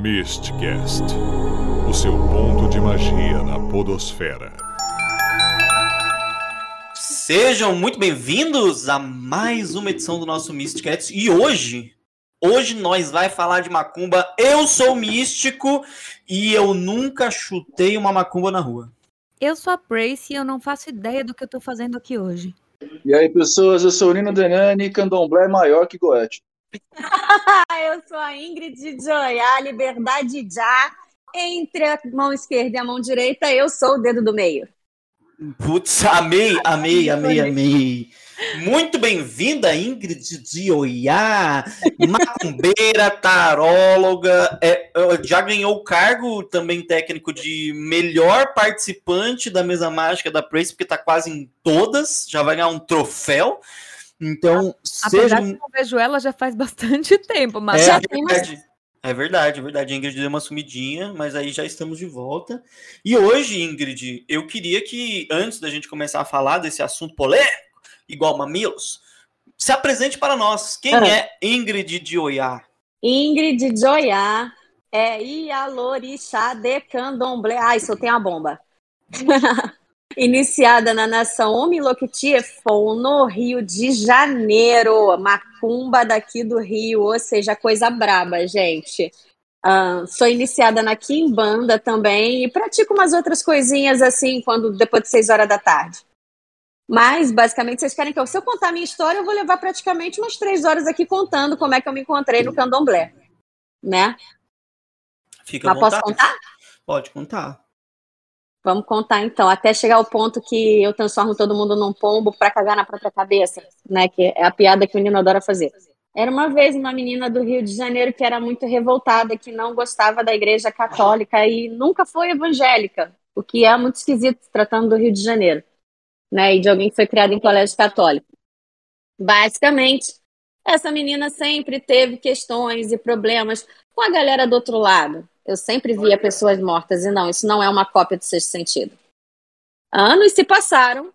Mistcast o seu ponto de magia na Podosfera. Sejam muito bem-vindos a mais uma edição do nosso Mistcast e hoje. Hoje nós vai falar de macumba. Eu sou místico e eu nunca chutei uma macumba na rua. Eu sou a Brace e eu não faço ideia do que eu tô fazendo aqui hoje. E aí, pessoas, eu sou o Nino Denani e candomblé maior que Goethe. eu sou a Ingrid de Joiá, Liberdade Já. Entre a mão esquerda e a mão direita, eu sou o dedo do meio. Putz, amei, amei, amei, amei. Muito bem-vinda, Ingrid de Oiá, macumbeira, taróloga, é, já ganhou o cargo também técnico de melhor participante da mesa mágica da Prace, porque está quase em todas, já vai ganhar um troféu. Então, Apesar seja... que eu não vejo ela já faz bastante tempo, mas é, já tem mais... É verdade, é verdade. A Ingrid deu uma sumidinha, mas aí já estamos de volta. E hoje, Ingrid, eu queria que, antes da gente começar a falar desse assunto polêmico, igual mamilos, se apresente para nós. Quem ah. é Ingrid de Oiá? Ingrid de Oiá é Ialorixá de Candomblé. Ai, soltei a bomba. Iniciada na nação Omiloctifon, no Rio de Janeiro. Macumba daqui do Rio, ou seja, coisa braba, gente. Uh, sou iniciada na Kimbanda também e pratico umas outras coisinhas assim, quando depois de seis horas da tarde. Mas, basicamente, vocês querem que eu, se eu contar a minha história, eu vou levar praticamente umas três horas aqui contando como é que eu me encontrei no candomblé, né? Fica Mas posso contar? Pode contar. Vamos contar então, até chegar ao ponto que eu transformo todo mundo num pombo para cagar na própria cabeça, né? Que é a piada que o menino adora fazer. Era uma vez uma menina do Rio de Janeiro que era muito revoltada, que não gostava da igreja católica e nunca foi evangélica, o que é muito esquisito tratando do Rio de Janeiro, né? E de alguém que foi criado em colégio católico. Basicamente, essa menina sempre teve questões e problemas com a galera do outro lado, eu sempre via pessoas mortas e não, isso não é uma cópia do sexto sentido. Anos se passaram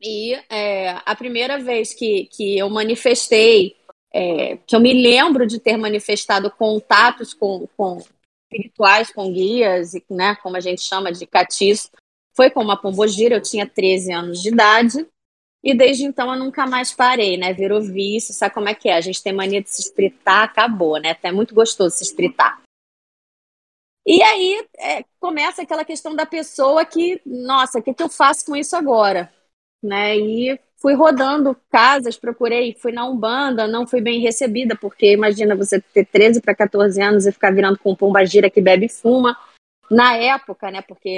e é, a primeira vez que, que eu manifestei, é, que eu me lembro de ter manifestado contatos com, com espirituais, com guias, e, né, como a gente chama de catiço, foi com uma pombogira, eu tinha 13 anos de idade, e desde então eu nunca mais parei, né? Virou vício, sabe como é que é? A gente tem mania de se espritar, acabou, né? É muito gostoso se espritar. E aí é, começa aquela questão da pessoa que, nossa, o que, que eu faço com isso agora? Né? E fui rodando casas, procurei, fui na Umbanda, não fui bem recebida, porque imagina você ter 13 para 14 anos e ficar virando com pomba gira que bebe e fuma. Na época, né, porque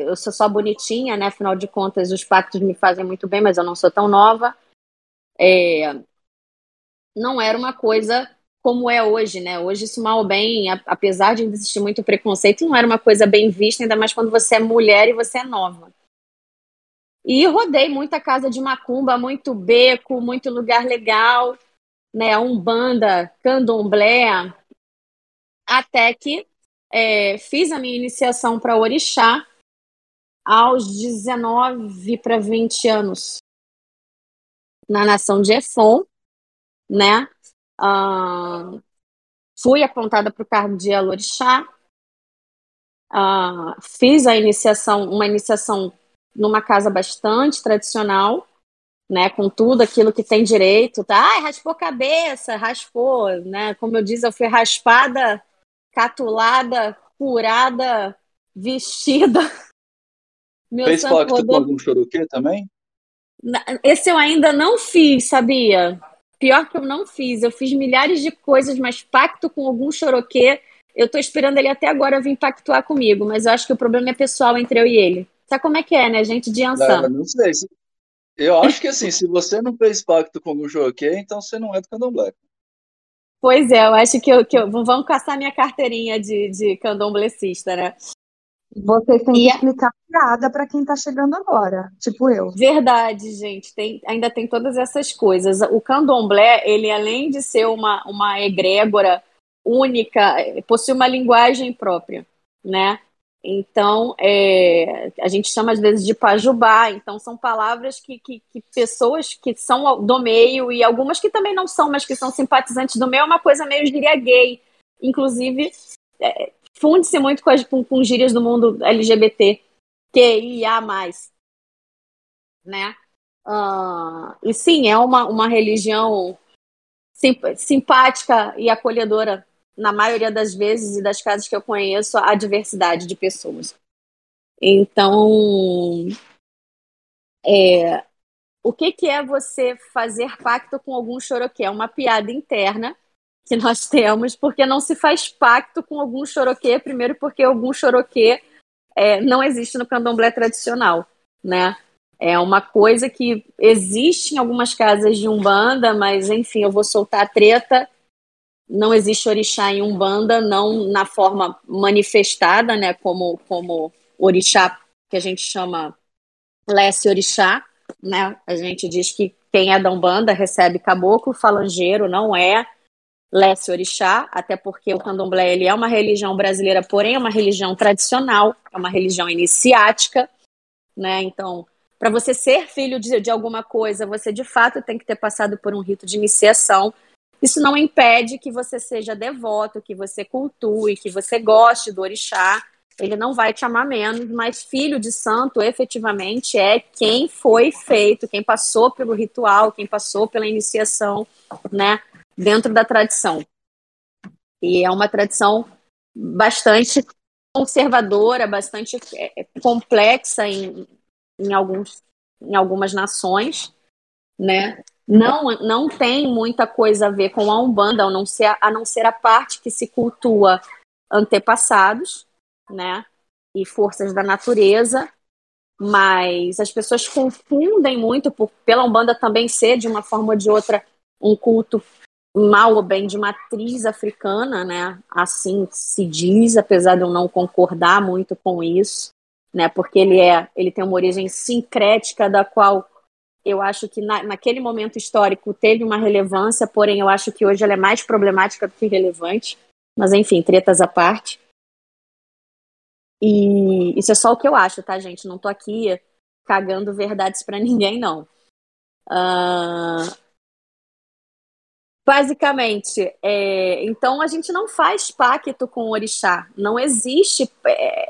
eu sou só bonitinha, né, afinal de contas os pactos me fazem muito bem, mas eu não sou tão nova. É, não era uma coisa como é hoje, né? Hoje isso mal ou bem, apesar de existir muito preconceito, não era uma coisa bem vista, ainda mais quando você é mulher e você é nova. E rodei muita casa de macumba, muito beco, muito lugar legal, né? Umbanda, candomblé, até que é, fiz a minha iniciação para orixá aos 19 para 20 anos na nação de Efon, né? Uh, fui apontada para o cargo de Alorixá. Uh, fiz a iniciação, uma iniciação numa casa bastante tradicional, né, com tudo aquilo que tem direito, tá? Ai, raspou cabeça, raspou, né? Como eu disse, eu fui raspada, catulada, curada, vestida. Meu Fez pacto rodou... com algum choruquê também? Esse eu ainda não fiz, sabia? Pior que eu não fiz. Eu fiz milhares de coisas, mas pacto com algum choroquê. Eu tô esperando ele até agora vir pactuar comigo, mas eu acho que o problema é pessoal entre eu e ele. Sabe como é que é, né? Gente de Ansan. Não, não sei. Eu acho que assim, se você não fez pacto com algum choroquê, então você não é do candomblé. Pois é, eu acho que, eu, que eu, vamos caçar minha carteirinha de, de candomblecista, né? Vocês têm que explicar piada para quem está chegando agora, tipo eu. Verdade, gente. Tem, ainda tem todas essas coisas. O candomblé, ele além de ser uma, uma egrégora única, possui uma linguagem própria, né? Então, é, a gente chama às vezes de pajubá. Então, são palavras que, que, que, pessoas que são do meio e algumas que também não são, mas que são simpatizantes do meio, é uma coisa meio, eu diria, gay. Inclusive, é, funde-se muito com, as, com, com gírias do mundo LGBT, QIA+, né? Uh, e sim, é uma, uma religião simpática e acolhedora na maioria das vezes e das casas que eu conheço a diversidade de pessoas. Então, é, o que, que é você fazer pacto com algum choroquê? É uma piada interna que nós temos, porque não se faz pacto com algum choroquê, primeiro porque algum choroquê é, não existe no candomblé tradicional, né? É uma coisa que existe em algumas casas de Umbanda, mas enfim, eu vou soltar a treta. Não existe orixá em Umbanda, não na forma manifestada, né? Como, como orixá que a gente chama Lesse Orixá, né? A gente diz que quem é da Umbanda recebe caboclo, falangeiro, não é Lesse Orixá, até porque o candomblé ele é uma religião brasileira, porém é uma religião tradicional, é uma religião iniciática, né? Então, para você ser filho de, de alguma coisa, você de fato tem que ter passado por um rito de iniciação. Isso não impede que você seja devoto, que você cultue, que você goste do orixá. Ele não vai te amar menos, mas filho de santo, efetivamente, é quem foi feito, quem passou pelo ritual, quem passou pela iniciação, né? Dentro da tradição. E é uma tradição bastante conservadora, bastante é, complexa em, em, alguns, em algumas nações, né? Não, não tem muita coisa a ver com a Umbanda, a não ser, a, não ser a parte que se cultua antepassados, né? E forças da natureza, mas as pessoas confundem muito por, pela Umbanda também ser, de uma forma ou de outra, um culto mal ou bem de matriz africana, né? Assim se diz, apesar de eu não concordar muito com isso, né? Porque ele é, ele tem uma origem sincrética da qual eu acho que na, naquele momento histórico teve uma relevância, porém eu acho que hoje ela é mais problemática do que relevante. Mas enfim, tretas à parte. E isso é só o que eu acho, tá, gente? Não tô aqui cagando verdades para ninguém, não. Uh, Basicamente, é, então a gente não faz pacto com o orixá. Não existe é,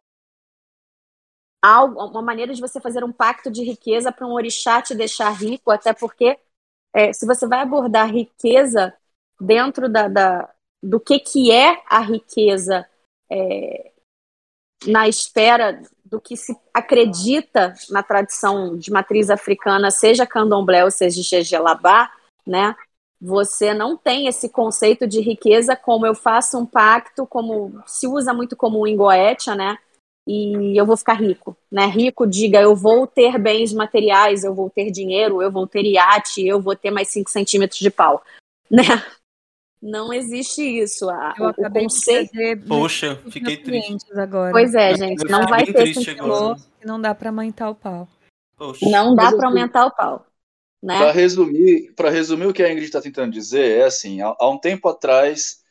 algo, uma maneira de você fazer um pacto de riqueza para um orixá te deixar rico, até porque é, se você vai abordar riqueza dentro da, da, do que, que é a riqueza é, na espera do que se acredita na tradição de matriz africana, seja candomblé ou seja Jejelabá, né? Você não tem esse conceito de riqueza como eu faço um pacto, como se usa muito como o Ingoetia, né? E eu vou ficar rico, né? Rico, diga, eu vou ter bens materiais, eu vou ter dinheiro, eu vou ter iate, eu vou ter mais 5 centímetros de pau, né? Não existe isso. Eu o conceito. Poxa, fiquei triste. Agora. Pois é, gente, não vai ter. Que não dá para aumentar o pau. Poxa. Não dá para aumentar o pau. Né? Para resumir, para resumir o que a Ingrid está tentando dizer, é assim: há, há, um tempo atrás,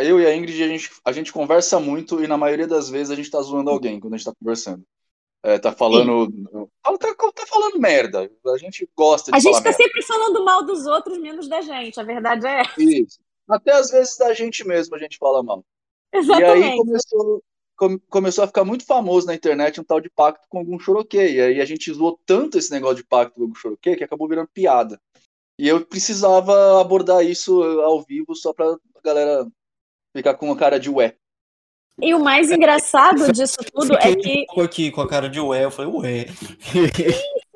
eu e a Ingrid, a gente, a gente conversa muito e na maioria das vezes a gente está zoando alguém quando a gente está conversando. É, tá falando. Tá, tá, falando merda. A gente gosta de A gente está sempre falando mal dos outros, menos da gente. A verdade é essa. Isso. Até às vezes da gente mesmo a gente fala mal. Exatamente. E aí começou, começou a ficar muito famoso na internet um tal de pacto com algum choroquê. E aí a gente zoou tanto esse negócio de pacto com algum choroquê que acabou virando piada. E eu precisava abordar isso ao vivo só pra galera ficar com a cara de ué. E o mais engraçado disso tudo é que. Um aqui com a cara de ué, eu falei, ué. Sim,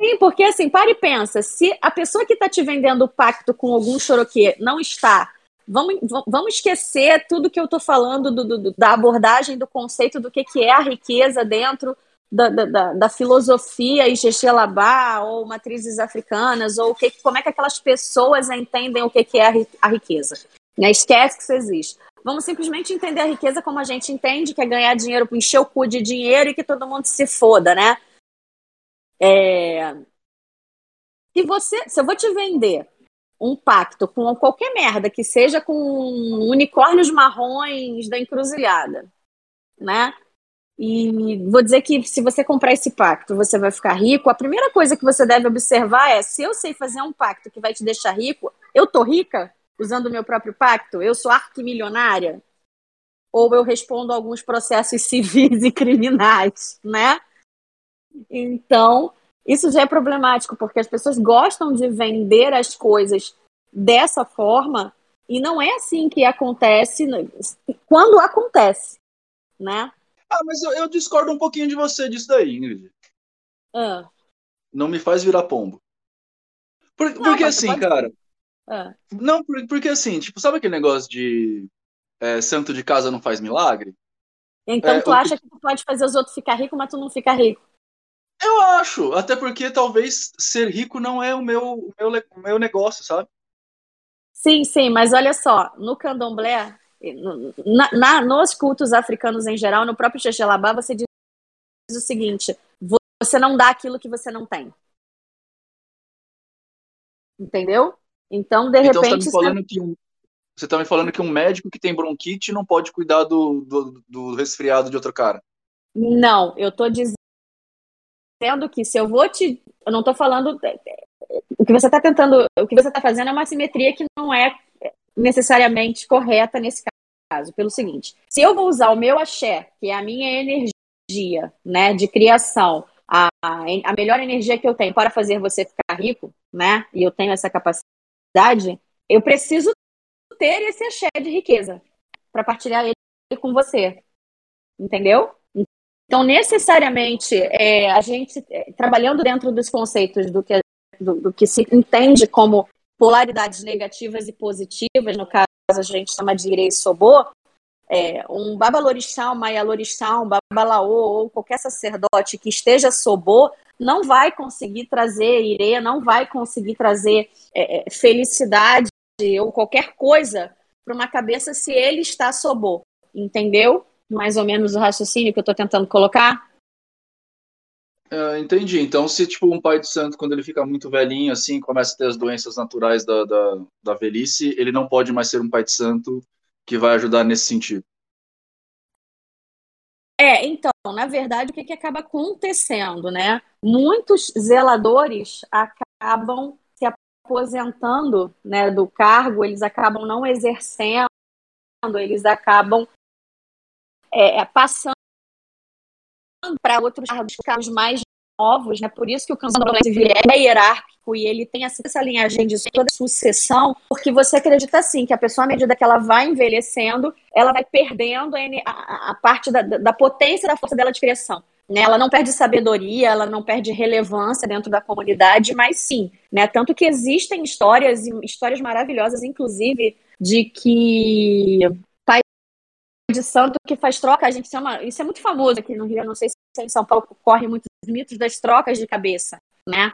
sim, porque assim, para e pensa: se a pessoa que está te vendendo o pacto com algum choroquê não está Vamos, vamos esquecer tudo que eu estou falando do, do, da abordagem do conceito do que, que é a riqueza dentro da, da, da filosofia Ixexelabá ou matrizes africanas, ou que, como é que aquelas pessoas entendem o que, que é a riqueza. Né? Esquece que isso existe. Vamos simplesmente entender a riqueza como a gente entende, que é ganhar dinheiro, encher o cu de dinheiro e que todo mundo se foda, né? É... Se, você, se eu vou te vender um pacto com qualquer merda, que seja com unicórnios marrons da encruzilhada, né? E vou dizer que se você comprar esse pacto, você vai ficar rico. A primeira coisa que você deve observar é: se eu sei fazer um pacto que vai te deixar rico, eu tô rica usando o meu próprio pacto? Eu sou arquimilionária? ou eu respondo alguns processos civis e criminais, né? Então, isso já é problemático, porque as pessoas gostam de vender as coisas dessa forma e não é assim que acontece quando acontece, né? Ah, mas eu, eu discordo um pouquinho de você disso daí, Ingrid. Ah. Não me faz virar pombo. Por, Não, porque assim, pode- cara. Ah. Não, por- porque assim, tipo, sabe aquele negócio de é, santo de casa não faz milagre? Então É, tu acha que tu pode fazer os outros ficar ricos, mas tu não fica rico. Eu acho, até porque talvez ser rico não é o meu, o meu, o meu negócio, sabe? Sim, sim, mas olha só, no candomblé, na, na- nos cultos africanos em geral, no próprio Xexelabá, você diz o seguinte: você não dá aquilo que você não tem. Entendeu? Então, de Então você tá repente, me falando que um, você tá me falando que um médico que tem bronquite não pode cuidar do, do, do resfriado de outro cara. Não, eu tô dizendo que se eu vou te. Eu não tô falando. O que você está tentando. O que você está fazendo é uma simetria que não é necessariamente correta nesse caso. Pelo seguinte: se eu vou usar o meu axé, que é a minha energia né, de criação, a, a melhor energia que eu tenho para fazer você ficar rico, né? E eu tenho essa capacidade, eu preciso ter esse axé de riqueza para partilhar ele com você. Entendeu? Então, necessariamente, é, a gente, é, trabalhando dentro dos conceitos do que, do, do, que se entende como polaridades negativas e positivas, no caso a gente chama de Irei Sobô, é, um babalorixá, um maialorixá, um babalaô ou qualquer sacerdote que esteja sobô não vai conseguir trazer irê, não vai conseguir trazer é, felicidade ou qualquer coisa para uma cabeça se ele está sobô, entendeu? Mais ou menos o raciocínio que eu estou tentando colocar? Uh, entendi. Então, se tipo um pai de santo, quando ele fica muito velhinho, assim, começa a ter as doenças naturais da, da, da velhice, ele não pode mais ser um pai de santo que vai ajudar nesse sentido. É, então, na verdade, o que, que acaba acontecendo, né? Muitos zeladores acabam se aposentando né, do cargo, eles acabam não exercendo, eles acabam é, passando para outros cargos mais novos, né? Por isso que o candomblé é hierárquico e ele tem essa linhagem de toda sucessão, porque você acredita assim que a pessoa, à medida que ela vai envelhecendo, ela vai perdendo a, a parte da, da potência da força dela de criação. Né? Ela não perde sabedoria, ela não perde relevância dentro da comunidade, mas sim, né? Tanto que existem histórias, histórias maravilhosas, inclusive, de que de santo que faz troca, a gente chama, isso é muito famoso aqui no Rio, não sei se em São Paulo corre muitos mitos das trocas de cabeça, né?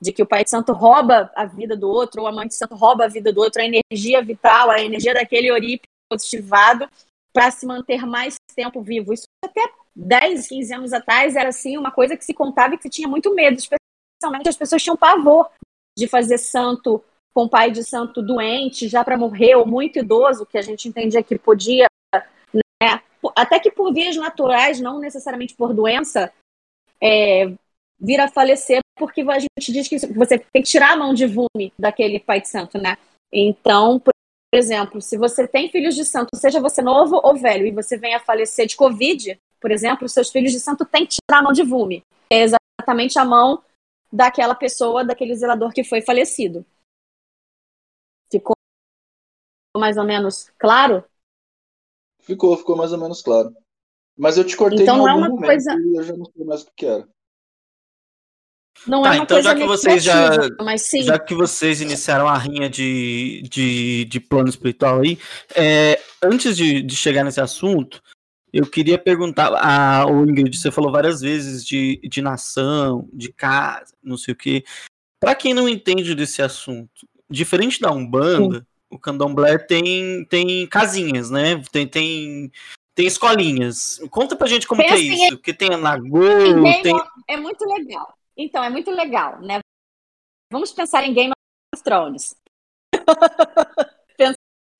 De que o pai de santo rouba a vida do outro, ou a mãe de santo rouba a vida do outro, a energia vital, a energia daquele oripe positivado para se manter mais tempo vivo. Isso até 10, 15 anos atrás era assim uma coisa que se contava e que se tinha muito medo, especialmente as pessoas tinham pavor de fazer santo com pai de santo doente, já para morrer, ou muito idoso, que a gente entendia que podia né? Até que por vias naturais, não necessariamente por doença, é, a falecer, porque a gente diz que você tem que tirar a mão de vume daquele pai de santo, né? Então, por exemplo, se você tem filhos de santo, seja você novo ou velho, e você vem a falecer de Covid, por exemplo, seus filhos de santo têm que tirar a mão de vume. É exatamente a mão daquela pessoa, daquele zelador que foi falecido. Ficou mais ou menos claro? Ficou, ficou mais ou menos claro. Mas eu te cortei então, em não algum é uma momento coisa... e eu já não sei mais o que era. Não tá, é uma então coisa já que vocês já, mas sim. já que vocês iniciaram a rinha de, de, de plano espiritual aí, é, antes de, de chegar nesse assunto, eu queria perguntar, a, a Ingrid, você falou várias vezes de, de nação, de casa, não sei o quê. Para quem não entende desse assunto, diferente da Umbanda, sim. O Candomblé tem, tem casinhas, né? Tem, tem, tem escolinhas. Conta pra gente como que é assim, isso. Porque tem a Nagô, tem... É muito legal. Então, é muito legal, né? Vamos pensar em Game of Thrones.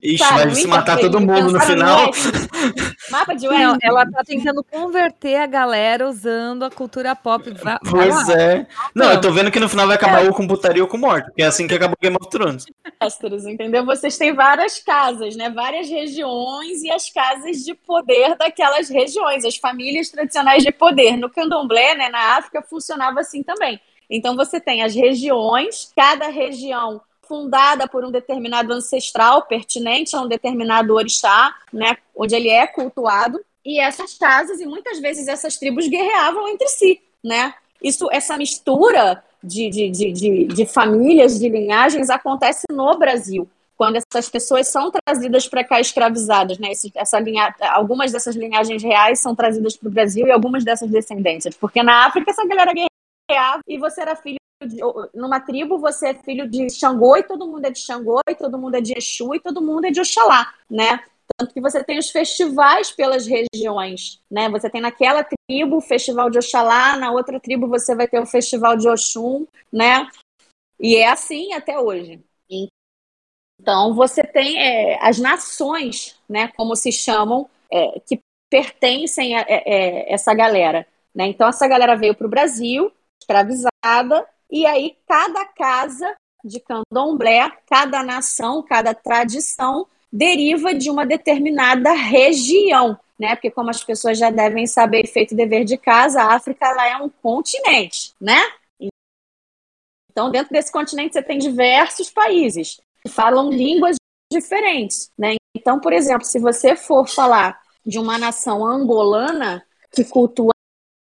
Ixi, vai se matar todo mundo no final. Mapa de Não, ela tá tentando converter a galera usando a cultura pop. Vai, vai Pois lá. é. Não, eu tô vendo que no final vai acabar ou com putaria ou com morte, porque é assim que acabou Game of Thrones. Astros, entendeu? Vocês têm várias casas, né? Várias regiões e as casas de poder daquelas regiões, as famílias tradicionais de poder. No candomblé, né, na África, funcionava assim também. Então você tem as regiões, cada região fundada por um determinado ancestral pertinente a um determinado orixá, né, onde ele é cultuado, e essas casas e muitas vezes essas tribos guerreavam entre si, né? Isso, essa mistura de, de, de, de, de famílias, de linhagens acontece no Brasil quando essas pessoas são trazidas para cá escravizadas, né? Esse, essa linha, algumas dessas linhagens reais são trazidas para o Brasil e algumas dessas descendências, porque na África essa galera guerreava e você era filho de, numa tribo você é filho de Xangô e todo mundo é de Xangô e todo mundo é de Exu e todo mundo é de Oxalá, né? Tanto que você tem os festivais pelas regiões, né? Você tem naquela tribo o festival de Oxalá, na outra tribo você vai ter o festival de Oxum, né? E é assim até hoje. Então, você tem é, as nações, né, como se chamam, é, que pertencem a, é, essa galera. Né? Então, essa galera veio para o Brasil, escravizada, e aí cada casa de candomblé, cada nação, cada tradição deriva de uma determinada região, né? Porque como as pessoas já devem saber, feito dever de casa, a África ela é um continente, né? Então, dentro desse continente você tem diversos países que falam línguas diferentes, né? Então, por exemplo, se você for falar de uma nação angolana que cultua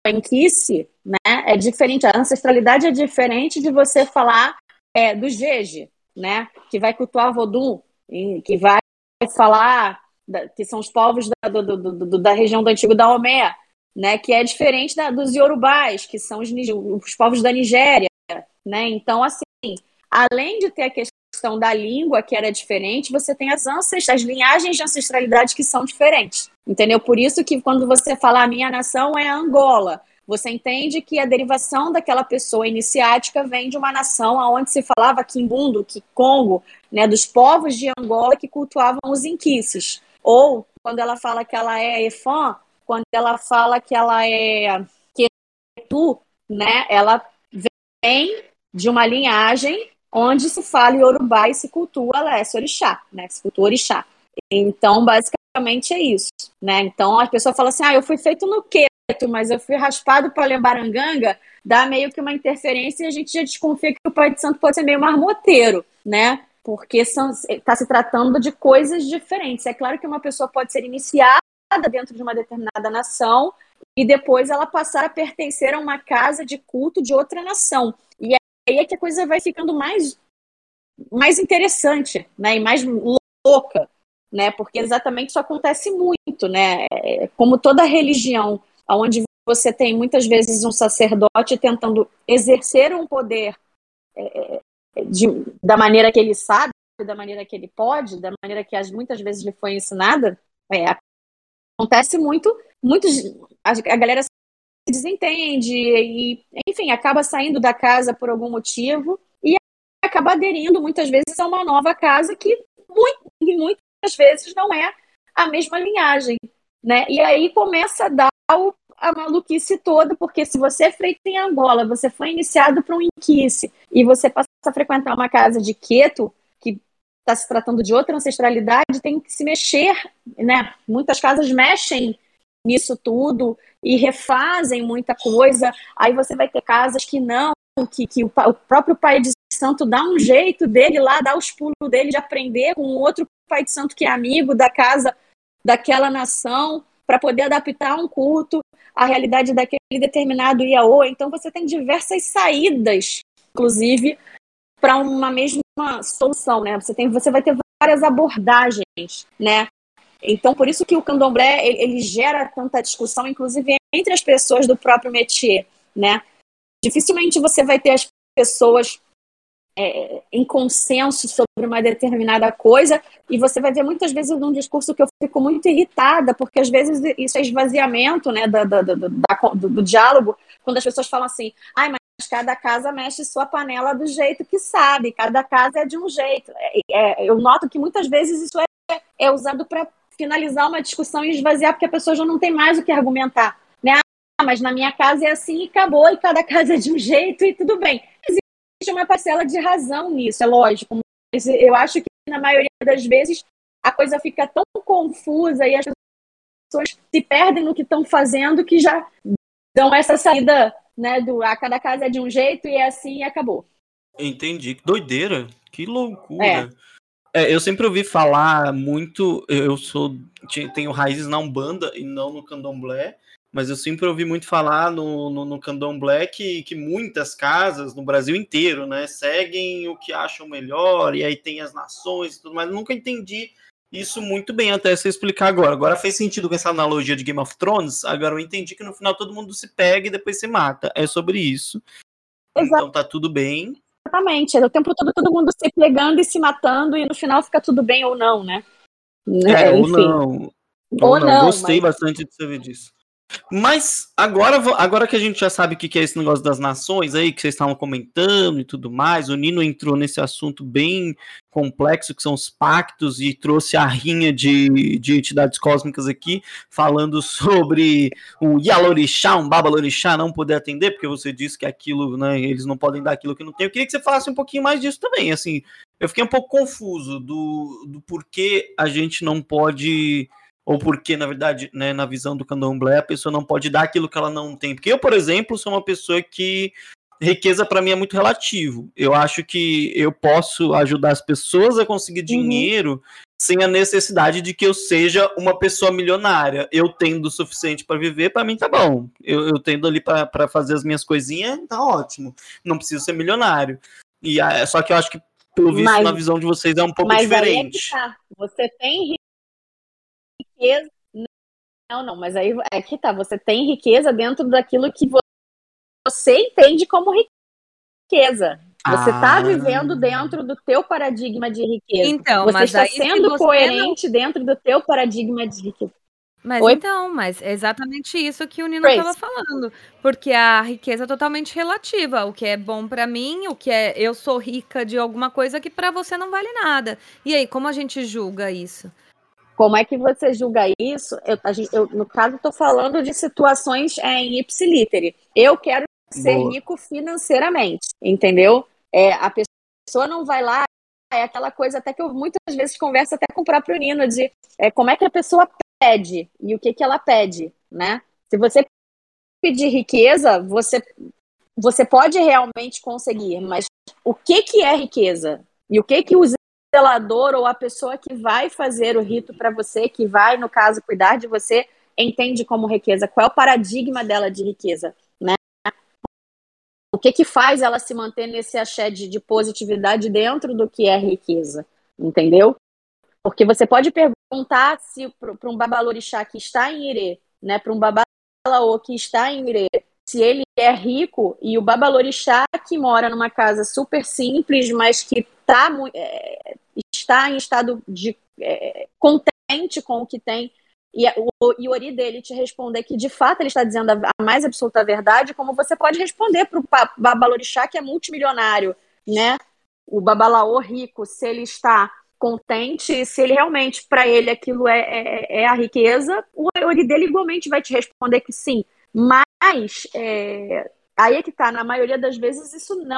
Enquice, né? É diferente, a ancestralidade é diferente de você falar é, do Jeje, né? Que vai cultuar Vodum, que vai falar da, que são os povos da, do, do, do, da região do antigo Daomé, né? Que é diferente da, dos Yorubais, que são os, os povos da Nigéria, né? Então, assim, além de ter a questão da língua que era diferente, você tem as, ancest as linhagens de ancestralidade que são diferentes, entendeu? Por isso que quando você fala a minha nação é Angola, você entende que a derivação daquela pessoa iniciática vem de uma nação onde se falava quimbundo, Congo, né, dos povos de Angola que cultuavam os inquices. Ou quando ela fala que ela é Efã, quando ela fala que ela é Ketu, né, ela vem de uma linhagem onde se fala Yorubá e se cultua Alessio Orixá, né, se cultua Orixá. Então, basicamente é isso, né? Então, a pessoa fala assim, ah, eu fui feito no quê? Mas eu fui raspado para Lembaranganga, dá meio que uma interferência e a gente já desconfia que o Pai de Santo pode ser meio marmoteiro, né? Porque está se tratando de coisas diferentes. É claro que uma pessoa pode ser iniciada dentro de uma determinada nação e depois ela passar a pertencer a uma casa de culto de outra nação. E aí é que a coisa vai ficando mais, mais interessante, né? E mais louca, né? Porque exatamente isso acontece muito, né? Como toda religião onde você tem muitas vezes um sacerdote tentando exercer um poder é, de, da maneira que ele sabe, da maneira que ele pode, da maneira que as, muitas vezes lhe foi ensinada, é, acontece muito, muitos, a, a galera se desentende e, enfim, acaba saindo da casa por algum motivo e acaba aderindo muitas vezes a uma nova casa que muito, muitas vezes não é a mesma linhagem, né? E aí começa a dar o, a maluquice toda, porque se você é feito em Angola, você foi iniciado para um inquice e você passa a frequentar uma casa de Queto, que está se tratando de outra ancestralidade, tem que se mexer, né? Muitas casas mexem nisso tudo e refazem muita coisa. Aí você vai ter casas que não, que, que o, o próprio pai de santo dá um jeito dele lá, dá os pulos dele de aprender com outro pai de santo que é amigo da casa daquela nação para poder adaptar um culto à realidade daquele determinado IAO. Então, você tem diversas saídas, inclusive, para uma mesma solução, né? Você, tem, você vai ter várias abordagens, né? Então, por isso que o candomblé, ele, gera tanta discussão, inclusive entre as pessoas do próprio métier, né? Dificilmente você vai ter as pessoas é, em consenso sobre uma determinada coisa, e você vai ver muitas vezes num discurso que eu fico muito irritada, porque às vezes isso é esvaziamento né, do, do, do, do, do diálogo, quando as pessoas falam assim, ai, mas cada casa mexe sua panela do jeito que sabe, cada casa é de um jeito. É, é, eu noto que muitas vezes isso é, é usado para finalizar uma discussão e esvaziar, porque a pessoa já não tem mais o que argumentar. Né? Ah, mas na minha casa é assim e acabou, e cada casa é de um jeito e tudo bem. Existe uma parcela de razão nisso, é lógico. Mas eu acho que na maioria das vezes a coisa fica tão confusa e as pessoas se perdem no que estão fazendo que já dão essa saída, né, do a cada casa é de um jeito e é assim e acabou. Entendi. Que doideira. Que loucura. É. É, eu sempre ouvi falar muito. Eu sou tenho raízes na Umbanda e não no Candomblé, mas eu sempre ouvi muito falar no, no, no Candomblé que, que muitas casas no Brasil inteiro, né, seguem o que acham melhor, e aí tem as nações e tudo mais. Eu nunca entendi isso muito bem até você explicar agora. Agora fez sentido com essa analogia de Game of Thrones. Agora eu entendi que no final todo mundo se pega e depois se mata. É sobre isso. Exato. Então tá tudo bem. Exatamente. É o tempo todo todo mundo se pegando e se matando e no final fica tudo bem ou não, né? É, ou não. Ou, ou não. não. Gostei mas... bastante de saber disso. Mas agora, agora que a gente já sabe o que é esse negócio das nações aí, que vocês estavam comentando e tudo mais, o Nino entrou nesse assunto bem complexo, que são os pactos, e trouxe a rinha de, de entidades cósmicas aqui, falando sobre o Yalorixá, um Babalorixá não poder atender, porque você disse que aquilo, né, eles não podem dar aquilo que não tem. Eu queria que você falasse um pouquinho mais disso também, assim, eu fiquei um pouco confuso do, do porquê a gente não pode ou porque, na verdade, né, na visão do candomblé, a pessoa não pode dar aquilo que ela não tem. Porque eu, por exemplo, sou uma pessoa que riqueza para mim é muito relativo. Eu acho que eu posso ajudar as pessoas a conseguir uhum. dinheiro uhum. sem a necessidade de que eu seja uma pessoa milionária. Eu tendo o suficiente para viver, para mim tá bom. Eu, eu tendo ali para fazer as minhas coisinhas, tá ótimo. Não preciso ser milionário. E só que eu acho que pelo visto mas, na visão de vocês é um pouco diferente. Aí é que tá. Você tem riqueza. Não, não, mas aí é que tá. Você tem riqueza dentro daquilo que você entende como riqueza. Você está ah. vivendo dentro do teu paradigma de riqueza. Então, você mas está sendo você coerente não... dentro do teu paradigma de riqueza. Mas Oi? então, mas é exatamente isso que o Nino estava falando, porque a riqueza é totalmente relativa. O que é bom para mim, o que é eu sou rica de alguma coisa que para você não vale nada. E aí, como a gente julga isso? Como é que você julga isso? Eu, eu no caso, estou falando de situações é, em ipsilítere. Eu quero ser Boa. rico financeiramente, entendeu? É, a pessoa não vai lá, é aquela coisa até que eu muitas vezes converso até com o próprio Nino, de é, como é que a pessoa pede e o que, que ela pede, né? Se você pedir riqueza, você, você pode realmente conseguir, mas o que, que é riqueza? E o que, que os zelador ou a pessoa que vai fazer o rito para você, que vai, no caso, cuidar de você, entende como riqueza? Qual é o paradigma dela de riqueza? Né? O que, que faz ela se manter nesse axé de, de positividade dentro do que é riqueza? Entendeu? Porque você pode perguntar se para um babalorixá que está em Irê, né, para um babalaô que está em Irê, se ele é rico e o babalorixá que mora numa casa super simples, mas que tá, é, está em estado de é, contente com o que tem, e o Iori dele te responder que de fato ele está dizendo a mais absoluta verdade, como você pode responder para o babalorixá que é multimilionário, né? O babalaô rico, se ele está contente, se ele realmente, para ele, aquilo é, é, é, a riqueza, o Iori dele igualmente vai te responder que sim. Mas é, aí é que tá, na maioria das vezes isso não,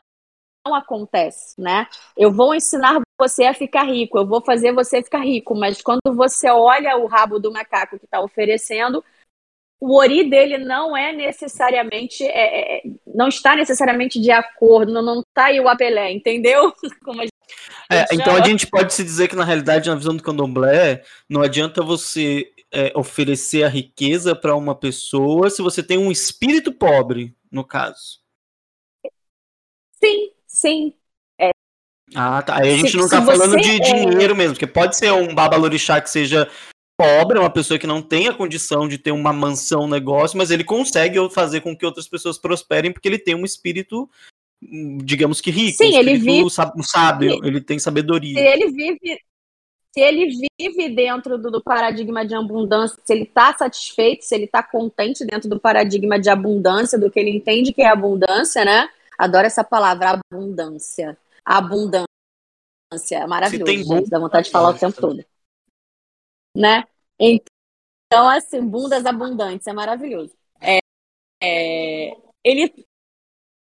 não acontece, né? Eu vou ensinar você a ficar rico, eu vou fazer você ficar rico, mas quando você olha o rabo do macaco que está oferecendo, o ori dele não é necessariamente, é, é, não está necessariamente de acordo, não está aí o apelé, entendeu? A é, então a gente pode se dizer que na realidade, na visão do candomblé, não adianta você é, oferecer a riqueza para uma pessoa se você tem um espírito pobre, no caso. Sim, sim. É. Ah, tá. Aí a gente se, não está falando de é... dinheiro mesmo, porque pode ser um babalorixá que seja pobre, uma pessoa que não tem a condição de ter uma mansão, um negócio, mas ele consegue fazer com que outras pessoas prosperem porque ele tem um espírito, digamos que rico, Sim, um ele vive sábio, ele tem sabedoria. Se ele vive se ele vive dentro do, do paradigma de abundância, se ele está satisfeito, se ele está contente dentro do paradigma de abundância, do que ele entende que é abundância, né? Adoro essa palavra, abundância. Abundância. É maravilhoso, gente. Dá vontade de falar o tempo todo. Né? Então, assim, bundas abundantes, é maravilhoso. É, é, ele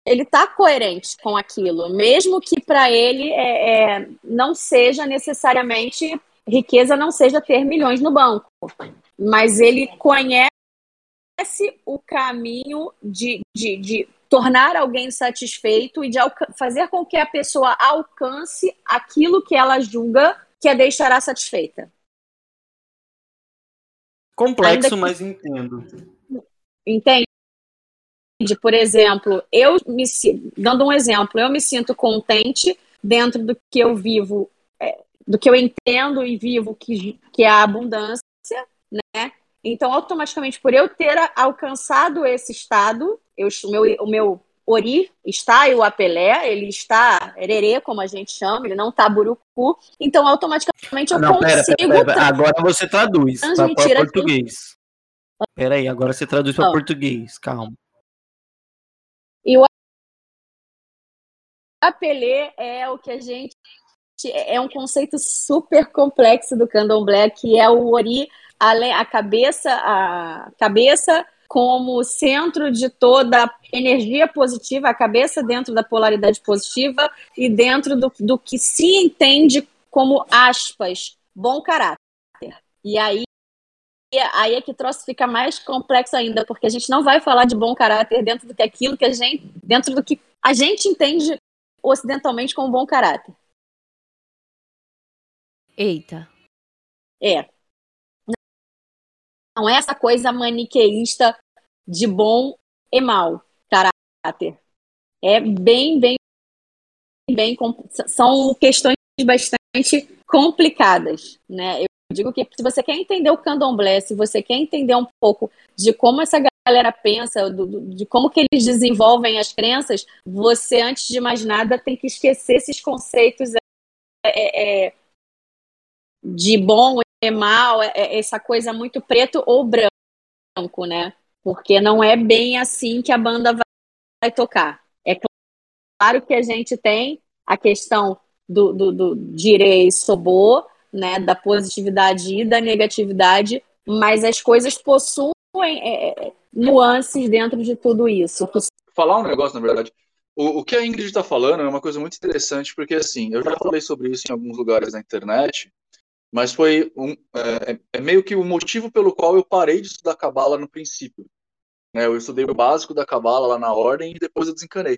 ele está coerente com aquilo, mesmo que para ele é, é, não seja necessariamente riqueza, não seja ter milhões no banco, mas ele conhece o caminho de, de, de tornar alguém satisfeito e de fazer com que a pessoa alcance aquilo que ela julga que a deixará satisfeita. Complexo, que... mas entendo. Entende? Por exemplo, eu me dando um exemplo, eu me sinto contente dentro do que eu vivo, é, do que eu entendo e vivo que, que é a abundância, né? Então, automaticamente, por eu ter alcançado esse estado, eu, o, meu, o meu Ori está e o Apelé, ele está ererê, como a gente chama, ele não está burucu. Então, automaticamente, eu não, consigo. Pera, pera, pera. Agora você traduz para português. Peraí, agora você traduz para português, calma. E o apelê é o que a gente é um conceito super complexo do candomblé, que é o ori, a, cabeça, a cabeça como centro de toda energia positiva, a cabeça dentro da polaridade positiva e dentro do, do que se entende como aspas, bom caráter. E aí aí é que o troço fica mais complexo ainda, porque a gente não vai falar de bom caráter dentro do que aquilo que a gente, dentro do que a gente entende ocidentalmente como bom caráter. Eita. É. Não é essa coisa maniqueísta de bom e mal caráter. É bem, bem, bem. São questões bastante complicadas, né? Eu digo que se você quer entender o candomblé, se você quer entender um pouco de como essa galera pensa, do, de como que eles desenvolvem as crenças, você, antes de mais nada, tem que esquecer esses conceitos é, é, de bom e mal, é, é, essa coisa muito preto ou branco, né? Porque não é bem assim que a banda vai, tocar. É claro que a gente tem a questão do, do, do direi sobô, né, da positividade e da negatividade, mas as coisas possuem é, é nuances dentro de tudo isso. Falar um negócio, na verdade. O, o que a Ingrid está falando é uma coisa muito interessante, porque assim, eu já falei sobre isso em alguns lugares na internet, mas foi um, é, é meio que o motivo pelo qual eu parei de estudar Cabala no princípio. Né, eu estudei o básico da Cabala lá na ordem e depois eu desencanei.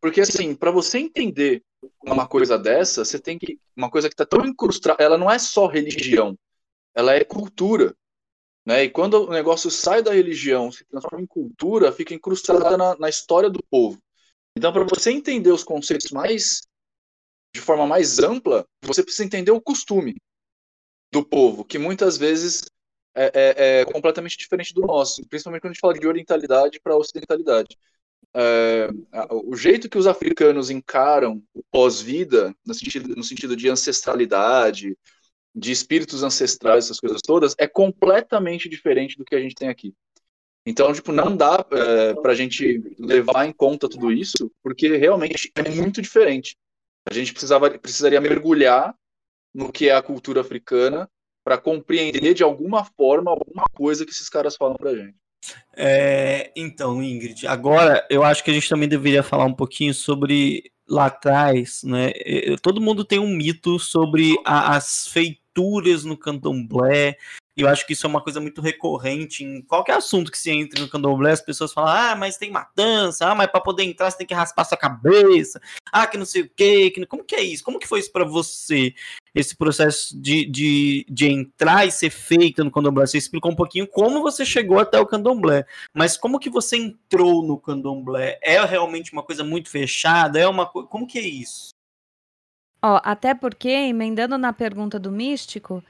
Porque, assim, para você entender uma coisa dessa, você tem que. Uma coisa que está tão incrustada. Ela não é só religião, ela é cultura. Né? E quando o negócio sai da religião, se transforma em cultura, fica incrustada na, na história do povo. Então, para você entender os conceitos mais. de forma mais ampla, você precisa entender o costume do povo, que muitas vezes é, é, é, completamente diferente do nosso, principalmente quando a gente fala de orientalidade para ocidentalidade. É, o jeito que os africanos encaram o pós-vida, no sentido, no sentido de ancestralidade, de espíritos ancestrais, essas coisas todas, é completamente diferente do que a gente tem aqui. Então, tipo, não dá é, para a gente levar em conta tudo isso, porque realmente é muito diferente. A gente precisava, precisaria mergulhar no que é a cultura africana para compreender de alguma forma alguma coisa que esses caras falam pra gente. É, então, Ingrid, agora eu acho que a gente também deveria falar um pouquinho sobre lá atrás, né? Todo mundo tem um mito sobre a, as feituras no candomblé, e eu acho que isso é uma coisa muito recorrente em qualquer assunto que se entre no candomblé, as pessoas falam, ah, mas tem matança, ah, mas para poder entrar você tem que raspar sua cabeça, ah, que não sei o quê, que... como que é isso? Como que foi isso para você, esse processo de, de, de entrar e ser feita no candomblé? Você explicou um pouquinho como você chegou até o candomblé, mas como que você entrou no candomblé? É realmente uma coisa muito fechada? É uma Como que é isso? Ó, até porque, emendando na pergunta do místico,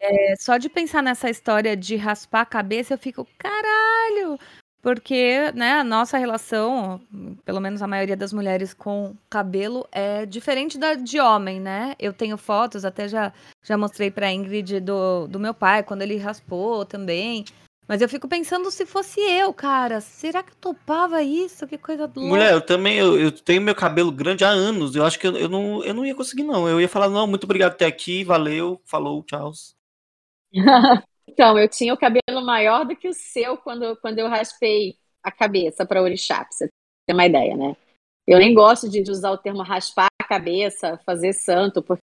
é, só de pensar nessa história de raspar a cabeça, eu fico, caralho! Porque, né, a nossa relação, pelo menos a maioria das mulheres com cabelo, é diferente da de homem, né? Eu tenho fotos, até já, já mostrei pra Ingrid do, do meu pai, quando ele raspou também. Mas eu fico pensando se fosse eu, cara. Será que eu topava isso? Que coisa louca. Mulher, eu também eu, eu tenho meu cabelo grande há anos. Eu acho que eu, eu, não, eu não ia conseguir, não. Eu ia falar, não, muito obrigado por ter aqui, valeu, falou, tchau. Então, eu tinha o cabelo maior do que o seu quando, quando eu raspei a cabeça para orixá, pra você ter uma ideia, né? Eu nem gosto de, usar o termo raspar a cabeça, fazer santo, porque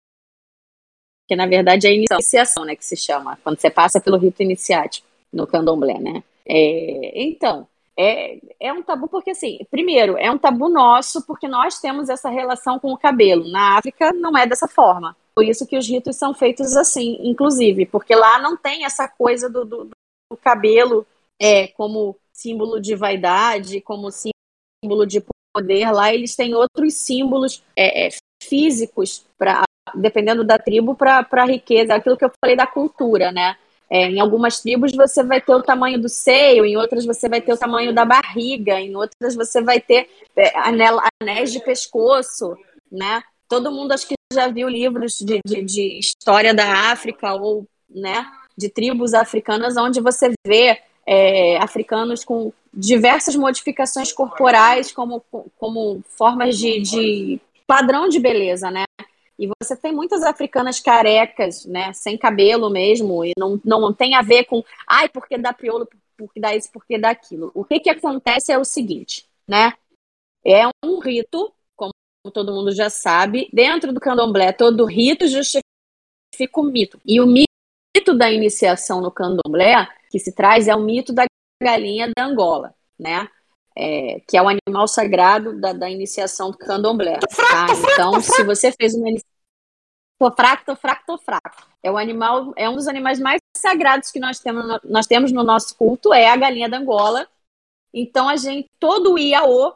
na verdade é iniciação, né, que se chama, quando você passa pelo rito iniciático no candomblé, né? É, então, é, é um tabu porque, assim, primeiro, é um tabu nosso porque nós temos essa relação com o cabelo. Na África não é dessa forma. Por isso que os ritos são feitos assim, inclusive, porque lá não tem essa coisa do, do, do cabelo é, como símbolo de vaidade, como símbolo de poder. Lá eles têm outros símbolos é, é físicos, pra, dependendo da tribo, para a riqueza. Aquilo que eu falei da cultura, né? É, em algumas tribos você vai ter o tamanho do seio, em outras você vai ter o tamanho da barriga, em outras você vai ter é, anel, anéis de pescoço, né? Todo mundo acho que já viu livros de, de, de, história da África ou né, de tribos africanas, onde você vê é, africanos com diversas modificações corporais como, como formas de, de padrão de beleza, né? E você tem muitas africanas carecas, né, sem cabelo mesmo, e não, não tem a ver com, ai, porque dá piolo, porque dá isso, porque dá aquilo. O que que acontece é o seguinte, né? É um rito, todo mundo já sabe, dentro do candomblé, todo rito justifica o mito. E o mito da iniciação no candomblé que se traz é o mito da galinha da Angola, né? É, que é o animal sagrado da, da iniciação do candomblé. Tá? Então, se você fez uma iniciação tô fraco, tô fraco, tô fraco. É o animal, é um dos animais mais sagrados que nós temos, nós temos no nosso culto, é a galinha da Angola. Então a gente, todo o Iaô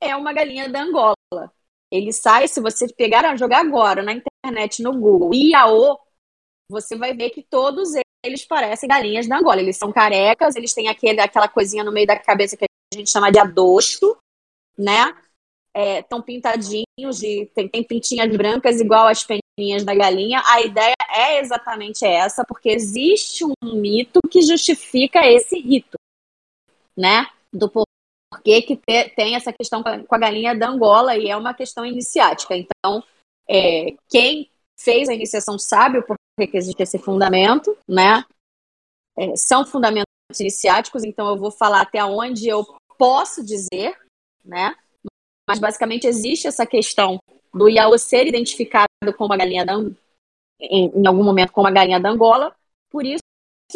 é uma galinha da Angola. Ele sai, se você pegar, jogar agora na internet, no Google, Iaô, você vai ver que todos eles parecem galinhas da Angola. Eles são carecas, eles têm aquele, aquela coisinha no meio da cabeça que a gente chama de adosto, né? Estão é, pintadinhos, de, tem, tem pintinhas brancas igual as peninhas da galinha. A ideia é exatamente essa, porque existe um mito que justifica esse rito, né? Do porquê que tem essa questão com a galinha da Angola e é uma questão iniciática. Então, é, quem fez a iniciação sabe o porquê que existe esse fundamento, né? É, são fundamentos iniciáticos, então eu vou falar até onde eu posso dizer, né? Mas basicamente existe essa questão do Iaô ser identificado como a galinha da, em, em algum momento como a galinha da Angola, por isso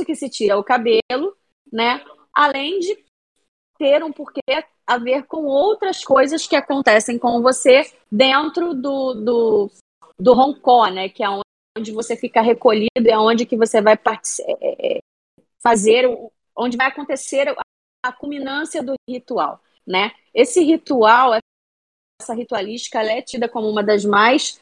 que se tira o cabelo, né? Além de ter um porquê a ver com outras coisas que acontecem com você dentro do, do, do roncó, né? Que é onde você fica recolhido, é onde que você vai é, é, fazer, onde vai acontecer a culminância do ritual, né? Esse ritual, essa ritualística, é tida como uma das mais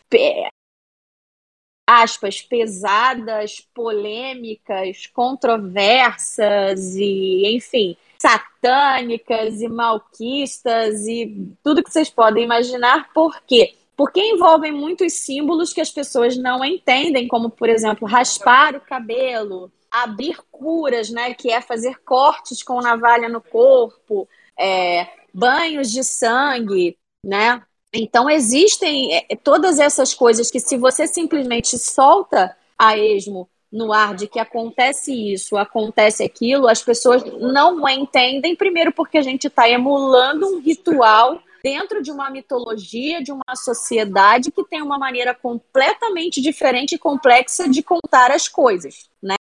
aspas, pesadas, polêmicas, controversas e, enfim, satânicas e malquistas e tudo que vocês podem imaginar. Por quê? Porque envolvem muitos símbolos que as pessoas não entendem, como, por exemplo, raspar o cabelo, abrir curas, né, que é fazer cortes com navalha no corpo, é, banhos de sangue, né? Então, existem é, é, todas essas coisas que, se você simplesmente solta a esmo no ar de que acontece isso, acontece aquilo, as pessoas não entendem, primeiro porque a gente está emulando um ritual dentro de uma mitologia, de uma sociedade que tem uma maneira completamente diferente e complexa de contar as coisas, né?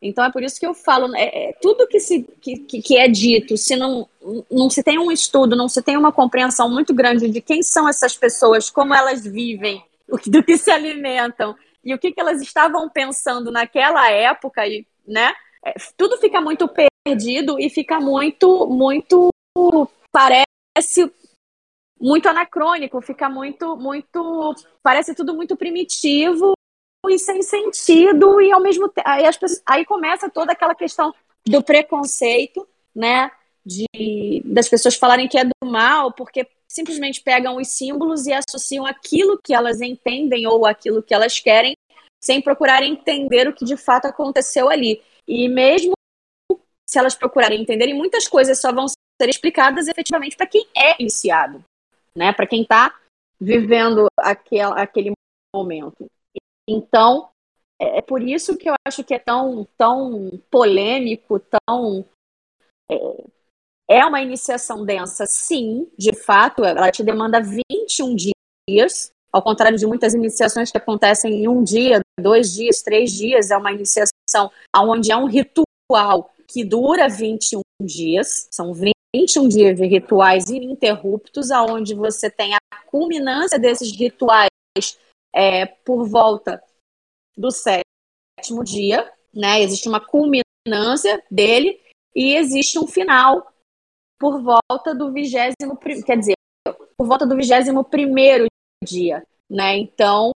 Então é por isso que eu falo, é, é, tudo que, se, que, que é dito, se não, não se tem um estudo, não se tem uma compreensão muito grande de quem são essas pessoas, como elas vivem, do que se alimentam e o que, que elas estavam pensando naquela época, e, né? É, tudo fica muito perdido e fica muito, muito, parece muito anacrônico, fica muito, muito, parece tudo muito primitivo e sem sentido, e ao mesmo tempo. Aí, aí começa toda aquela questão do preconceito, né? De, das pessoas falarem que é do mal, porque simplesmente pegam os símbolos e associam aquilo que elas entendem ou aquilo que elas querem, sem procurar entender o que de fato aconteceu ali. E mesmo se elas procurarem entender, muitas coisas só vão ser explicadas efetivamente para quem é iniciado, né? Para quem está vivendo aquele, aquele momento. Então, é, é por isso que eu acho que é tão, tão polêmico, tão. É, é uma iniciação densa, sim, de fato, ela te demanda 21 dias, ao contrário de muitas iniciações que acontecem em um dia, dois dias, três dias, é uma iniciação onde é um ritual que dura 21 dias, são 21 dias de rituais ininterruptos, aonde você tem a culminância desses rituais é, por volta do sétimo dia, né? Existe uma culminância dele e existe um final por volta do vigésimo, quer dizer, por volta do vigésimo primeiro dia, né? Então,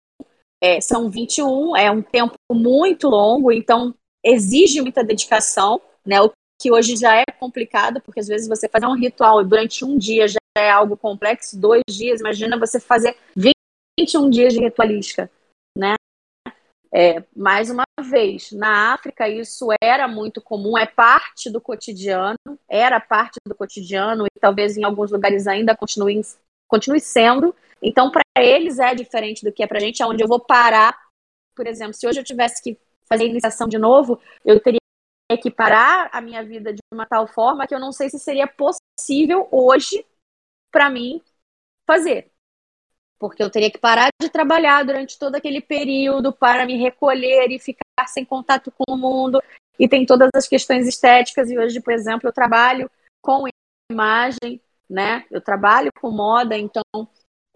é, são 21, é um tempo muito longo, então exige muita dedicação, né? O que hoje já é complicado, porque às vezes você fazer um ritual durante um dia já é algo complexo, dois dias, imagina você fazer 21 dias de ritualística? É, mais uma vez, na África isso era muito comum, é parte do cotidiano, era parte do cotidiano e talvez em alguns lugares ainda continue, continue sendo. Então, para eles é diferente do que é para a gente, onde eu vou parar. Por exemplo, se hoje eu tivesse que fazer iniciação de novo, eu teria que parar a minha vida de uma tal forma que eu não sei se seria possível hoje para mim fazer porque eu teria que parar de trabalhar durante todo aquele período para me recolher e ficar sem contato com o mundo. E tem todas as questões estéticas. E hoje, por exemplo, eu trabalho com imagem, né? Eu trabalho com moda, então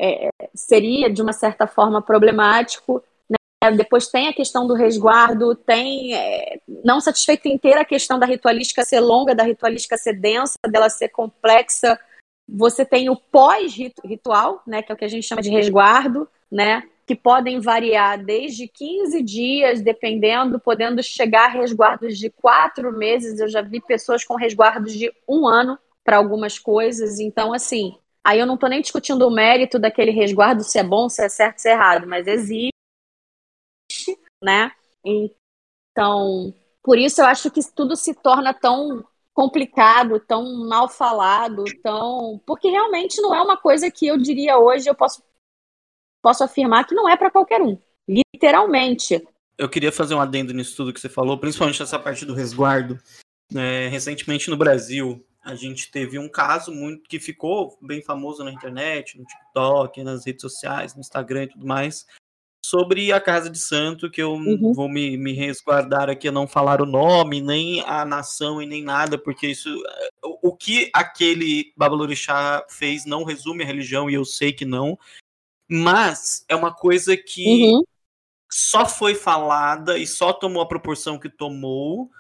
é, seria de uma certa forma problemático. Né? Depois tem a questão do resguardo, tem é, não satisfeito inteira a questão da ritualística ser longa, da ritualística ser densa, dela ser complexa você tem o pós-ritual, né, que é o que a gente chama de resguardo, né, que podem variar desde 15 dias, dependendo, podendo chegar a resguardos de quatro meses. Eu já vi pessoas com resguardos de um ano para algumas coisas. Então, assim, aí eu não estou nem discutindo o mérito daquele resguardo, se é bom, se é certo, se é errado, mas existe, né? Então, por isso eu acho que tudo se torna tão complicado, tão mal falado, tão. Porque realmente não é uma coisa que eu diria hoje, eu posso, posso afirmar que não é para qualquer um. Literalmente. Eu queria fazer um adendo nisso tudo que você falou, principalmente nessa parte do resguardo. É, recentemente no Brasil, a gente teve um caso muito que ficou bem famoso na internet, no TikTok, nas redes sociais, no Instagram e tudo mais, sobre a Casa de Santo, que eu uhum. vou me, me resguardar aqui a não falar o nome, nem a nação e nem nada, porque isso. O, o que aquele Babalorixá fez não resume a religião, e eu sei que não, mas é uma coisa que uhum. só foi falada e só tomou a proporção que tomou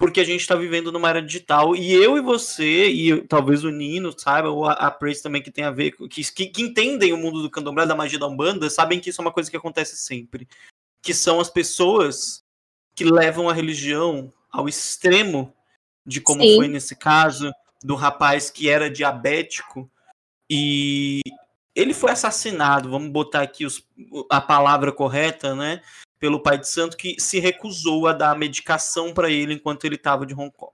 porque a gente está vivendo numa era digital e eu e você e talvez o Nino, sabe, ou a, a Praise também que tem a ver que, que, que entendem o mundo do candomblé, da magia da umbanda, sabem que isso é uma coisa que acontece sempre, que são as pessoas que levam a religião ao extremo de como Sim. foi nesse caso do rapaz que era diabético e ele foi assassinado, vamos botar aqui os, a palavra correta, né? Pelo pai de santo que se recusou a dar medicação para ele enquanto ele estava de Hong Kong.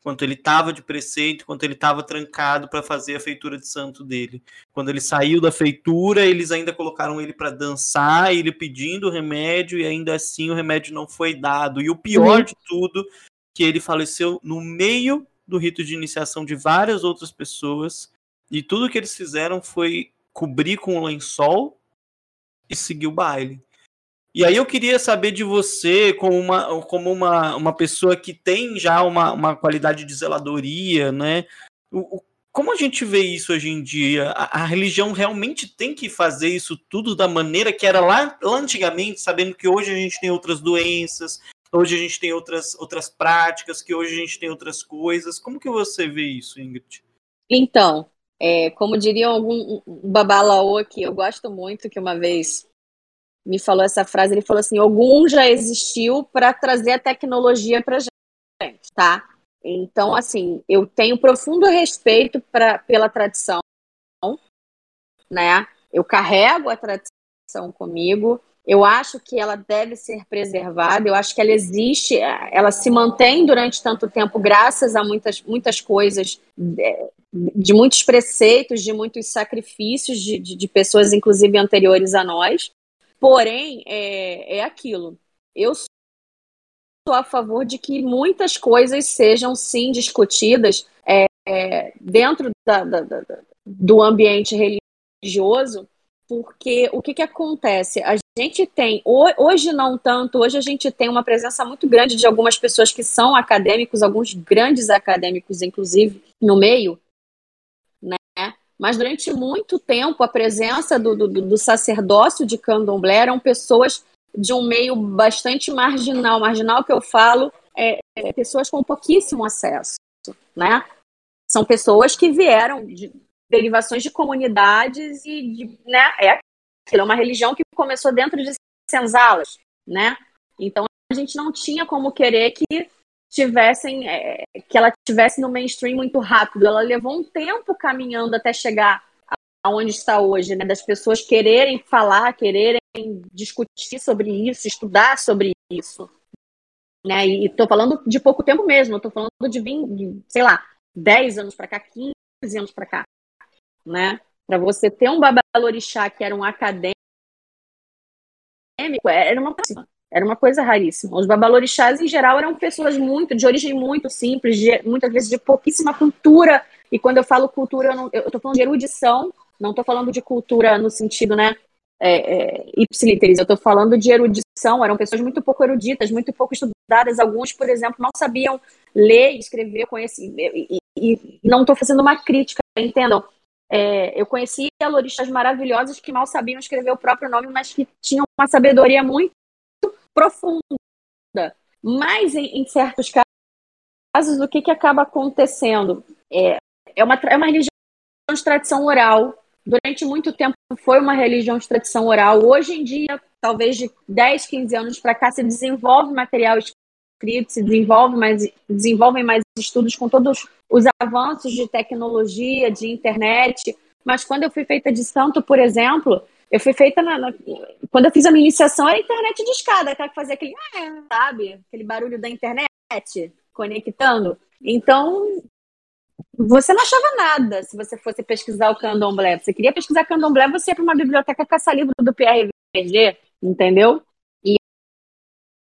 Enquanto ele estava de preceito, enquanto ele estava trancado para fazer a feitura de santo dele. Quando ele saiu da feitura, eles ainda colocaram ele para dançar, ele pedindo o remédio e ainda assim o remédio não foi dado. E o pior uhum. de tudo, que ele faleceu no meio do rito de iniciação de várias outras pessoas, e tudo que eles fizeram foi cobrir com o lençol e seguir o baile. E aí eu queria saber de você, como uma, como uma, uma pessoa que tem já uma, uma qualidade de zeladoria, né? O, o, como a gente vê isso hoje em dia? A, a, religião realmente tem que fazer isso tudo da maneira que era lá, lá antigamente, sabendo que hoje a gente tem outras doenças, hoje a gente tem outras, outras práticas, que hoje a gente tem outras coisas. Como que você vê isso, Ingrid? Então, é, como diria algum um babalaô aqui, eu gosto muito que uma vez me falou essa frase, ele falou assim: Ogum já existiu para trazer a tecnologia para gente, tá? Então, assim, eu tenho profundo respeito pra, pela tradição, né? Eu carrego a tradição comigo. Eu acho que ela deve ser preservada. Eu acho que ela existe, ela se mantém durante tanto tempo graças a muitas, muitas coisas, de, de muitos preceitos, de muitos sacrifícios de, de, de pessoas, inclusive anteriores a nós. Porém, é, é aquilo. eu sou a favor de que muitas coisas sejam sim discutidas é, é, dentro da, da, da, do ambiente religioso, porque o que, que acontece? A gente tem, hoje não tanto, hoje a gente tem uma presença muito grande de algumas pessoas que são acadêmicos, alguns grandes acadêmicos, inclusive, no meio? Mas durante muito tempo, a presença do, do, do sacerdócio de candomblé eram pessoas de um meio bastante marginal. Marginal que eu falo é, é pessoas com pouquíssimo acesso, né? São pessoas que vieram de derivações de comunidades e, de, né? É é uma religião que começou dentro de senzalas, né? Então a gente não tinha como querer que tivessem é, que ela tivesse no mainstream muito rápido. Ela levou um tempo caminhando até chegar aonde está hoje, né? Das pessoas quererem falar, quererem discutir sobre isso, estudar sobre isso. Né? E estou falando de pouco tempo mesmo, estou falando de, 20, de, sei lá, 10 anos para cá, 15 anos para cá. Né? Para você ter um babalorixá que era um acadêmico, era uma coisa, era uma coisa raríssima. Os babalorixás, em geral, eram pessoas muito, de origem muito simples, de, muitas vezes de pouquíssima cultura. E quando eu falo cultura, eu estou falando de erudição, não estou falando de cultura no sentido, né, é, é, eu estou falando de erudição, eram pessoas muito pouco eruditas, muito pouco estudadas, alguns, por exemplo, não sabiam ler, escrever, conhecer, e, e, e não estou fazendo uma crítica, entendam, é, eu conheci alorixas maravilhosos que mal sabiam escrever o próprio nome, mas que tinham uma sabedoria muito profunda, mas em, em certos casos, o que, que acaba acontecendo? É, é, uma, é uma religião de tradição oral, durante muito tempo foi uma religião de tradição oral. Hoje em dia, talvez de 10, 15 anos para cá, se desenvolve material escrito, se desenvolve mais, desenvolvem mais estudos com todos os avanços de tecnologia, de internet. Mas quando eu fui feita de santo, por exemplo, eu fui feita na, na, quando eu fiz a minha iniciação era internet de escada, aquela que fazia aquele, sabe, aquele barulho da internet conectando. Então, você não achava nada se você fosse pesquisar o candomblé. Você queria pesquisar candomblé, você ia para uma biblioteca caçar livro do PRVG, entendeu? E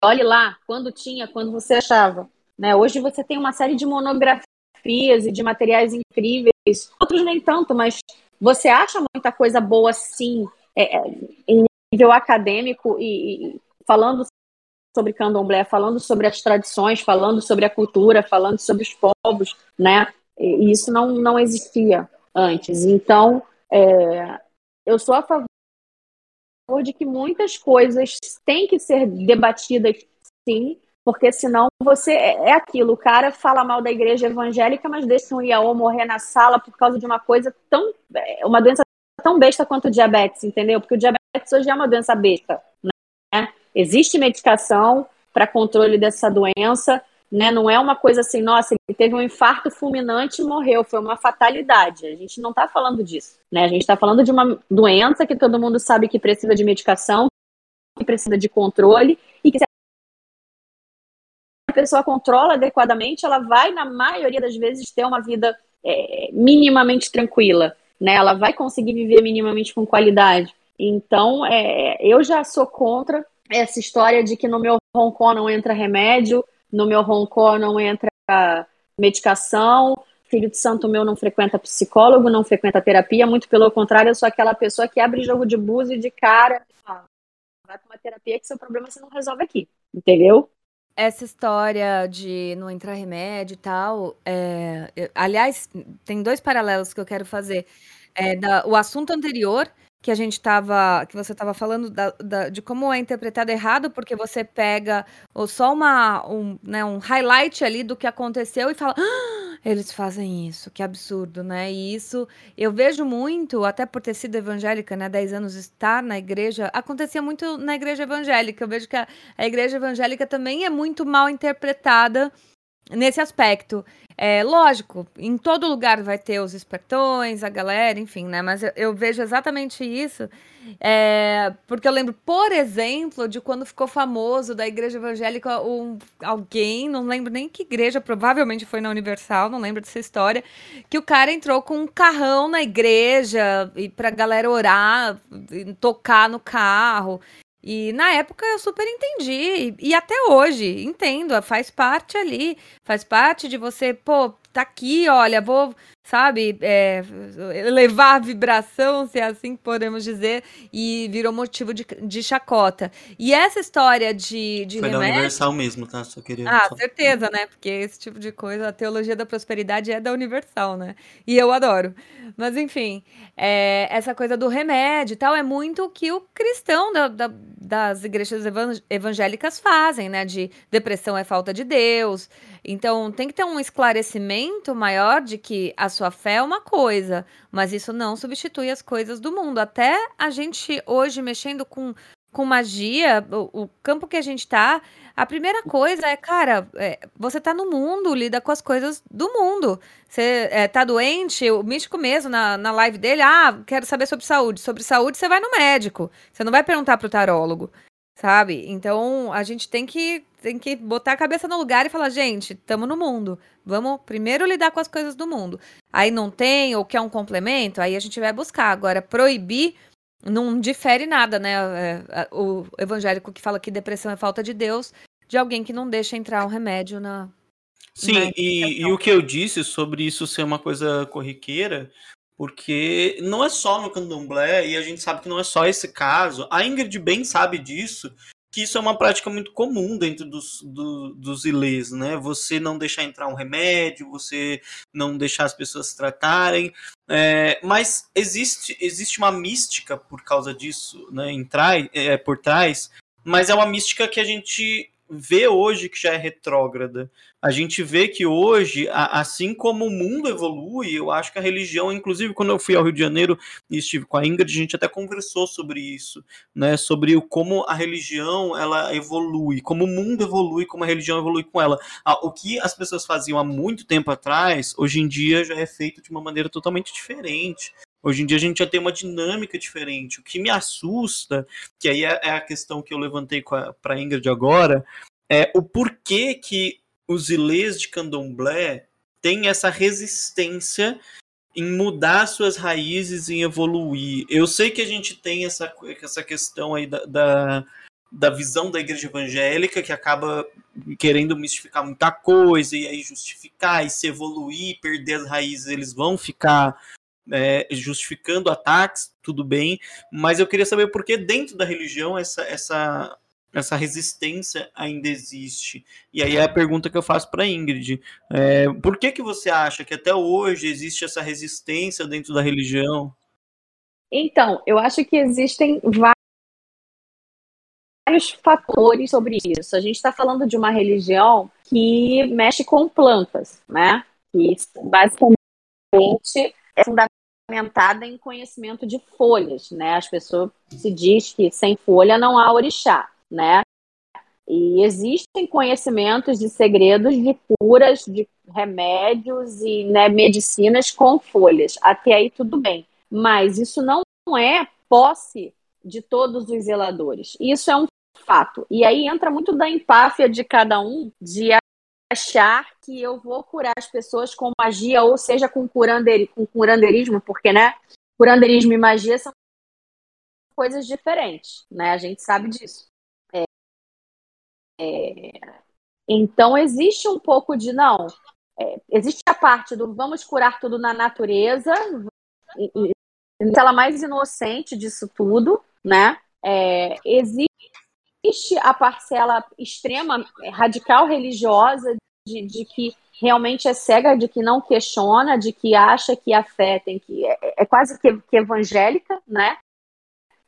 olhe lá, quando tinha, quando você achava. Né? Hoje você tem uma série de monografias e de materiais incríveis, outros nem tanto, mas você acha muita coisa boa, sim, é, é em nível acadêmico e, e falando sobre candomblé, falando sobre as tradições, falando sobre a cultura, falando sobre os povos, né? E isso não, não existia antes. Então, é, eu sou a favor de que muitas coisas têm que ser debatidas, sim, porque senão você é, é aquilo, o cara fala mal da igreja evangélica, mas deixa um Iaô morrer na sala por causa de uma coisa tão. É, uma doença tão besta quanto o diabetes, entendeu? Porque o diabetes hoje é uma doença besta. Né? Existe medicação para controle dessa doença, né? Não é uma coisa assim, nossa, ele teve um infarto fulminante e morreu, foi uma fatalidade. A gente não está falando disso, né? A gente está falando de uma doença que todo mundo sabe que precisa de medicação, que precisa de controle e que se a pessoa controla adequadamente, ela vai, na maioria das vezes, ter uma vida é, minimamente tranquila, né? Ela vai conseguir viver minimamente com qualidade. Então, é, eu já sou contra essa história de que no meu roncó não entra remédio, no meu roncó não entra medicação, filho de santo meu não frequenta psicólogo, não frequenta terapia, muito pelo contrário, eu sou aquela pessoa que abre jogo de búzio de cara, ah, vai para uma terapia que seu problema você não resolve aqui, entendeu? Essa história de não entrar remédio e tal, é, aliás, tem dois paralelos que eu quero fazer. É, da, o assunto anterior, que a gente estava, que você estava falando da, da, de como é interpretado errado, porque você pega ou só uma, um, né, um highlight ali do que aconteceu e fala, ah, eles fazem isso, que absurdo, né? E isso eu vejo muito, até por ter sido evangélica, né, 10 anos estar na igreja, acontecia muito na igreja evangélica. Eu vejo que a, a igreja evangélica também é muito mal interpretada nesse aspecto. É lógico, em todo lugar vai ter os espertões, a galera, enfim, né? Mas eu, eu vejo exatamente isso, é, porque eu lembro, por exemplo, de quando ficou famoso da igreja evangélica um, alguém, não lembro nem que igreja, provavelmente foi na Universal, não lembro dessa história, que o cara entrou com um carrão na igreja e pra galera orar, tocar no carro. E na época eu super entendi. E, e até hoje, entendo, faz parte ali. Faz parte de você, pô, tá aqui, olha, vou sabe, é, levar a vibração, se é assim que podemos dizer, e virou motivo de, de chacota. E essa história de, de Foi remédio... da Universal mesmo, tá? Só queria... Ah, só... certeza, né? Porque esse tipo de coisa, a teologia da prosperidade é da Universal, né? E eu adoro. Mas, enfim, é, essa coisa do remédio e tal é muito o que o cristão da, da, das igrejas evangélicas fazem, né? De depressão é falta de Deus. Então, tem que ter um esclarecimento maior de que a sua fé é uma coisa, mas isso não substitui as coisas do mundo. Até a gente hoje mexendo com, com magia, o, o campo que a gente tá, a primeira coisa é, cara, é, você tá no mundo, lida com as coisas do mundo. Você é, tá doente, o místico mesmo, na, na live dele, ah, quero saber sobre saúde. Sobre saúde, você vai no médico. Você não vai perguntar pro tarólogo. Sabe? Então a gente tem que, tem que botar a cabeça no lugar e falar, gente, estamos no mundo. Vamos primeiro lidar com as coisas do mundo. Aí não tem ou quer um complemento, aí a gente vai buscar. Agora, proibir não difere nada, né? É, o evangélico que fala que depressão é falta de Deus, de alguém que não deixa entrar um remédio na. Sim, na e, e o que eu disse sobre isso ser uma coisa corriqueira porque não é só no candomblé, e a gente sabe que não é só esse caso. A Ingrid bem sabe disso, que isso é uma prática muito comum dentro dos, do, dos ilês, né? Você não deixar entrar um remédio, você não deixar as pessoas tratarem. É, mas existe, existe uma mística por causa disso, né? Entrar, é, por trás, mas é uma mística que a gente vê hoje que já é retrógrada. A gente vê que hoje, assim como o mundo evolui, eu acho que a religião, inclusive quando eu fui ao Rio de Janeiro e estive com a Ingrid, a gente até conversou sobre isso, né? Sobre o como a religião ela evolui, como o mundo evolui, como a religião evolui com ela. O que as pessoas faziam há muito tempo atrás, hoje em dia já é feito de uma maneira totalmente diferente. Hoje em dia a gente já tem uma dinâmica diferente. O que me assusta, que aí é, é a questão que eu levantei para a Ingrid agora, é o porquê que os ilês de candomblé têm essa resistência em mudar suas raízes, em evoluir. Eu sei que a gente tem essa, essa questão aí da, da, da visão da igreja evangélica que acaba querendo mistificar muita coisa e aí justificar e se evoluir, perder as raízes, eles vão ficar é, justificando ataques, tudo bem, mas eu queria saber por que dentro da religião essa, essa, essa resistência ainda existe. E aí é a pergunta que eu faço para Ingrid. É, por que, que você acha que até hoje existe essa resistência dentro da religião? Então, eu acho que existem vários fatores sobre isso. A gente está falando de uma religião que mexe com plantas, né? Que basicamente é fundamentada em conhecimento de folhas, né? As pessoas se diz que sem folha não há orixá, né? E existem conhecimentos de segredos de curas, de remédios e né, medicinas com folhas. Até aí tudo bem. Mas isso não é posse de todos os zeladores. Isso é um fato. E aí entra muito da empáfia de cada um de achar que eu vou curar as pessoas com magia, ou seja, com, curanderi, com curanderismo, porque, né, curanderismo e magia são coisas diferentes, né? A gente sabe disso. É, é, então, existe um pouco de, não, é, existe a parte do vamos curar tudo na natureza, e, e, ela mais inocente disso tudo, né? É, existe existe a parcela extrema, radical religiosa, de, de, que realmente é cega, de que não questiona, de que acha que a fé tem que. É, é quase que, que, evangélica, né?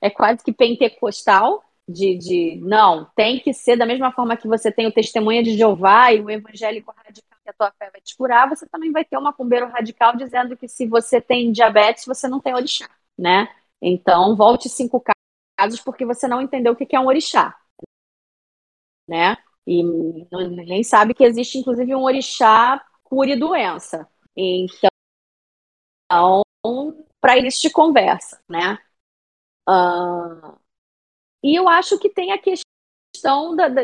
É quase que pentecostal, de, de não, tem que ser da mesma forma que você tem o testemunho de Jeová e o evangélico radical que a tua fé vai te curar, você também vai ter uma cumbeiro radical dizendo que se você tem diabetes, você não tem orixá, né? Então, volte cinco casos porque você não entendeu o que é um orixá né? E ninguém sabe que existe, inclusive, um orixá cure doença. Então, para isso de conversa, né? Uh, e eu acho que tem a questão da, da,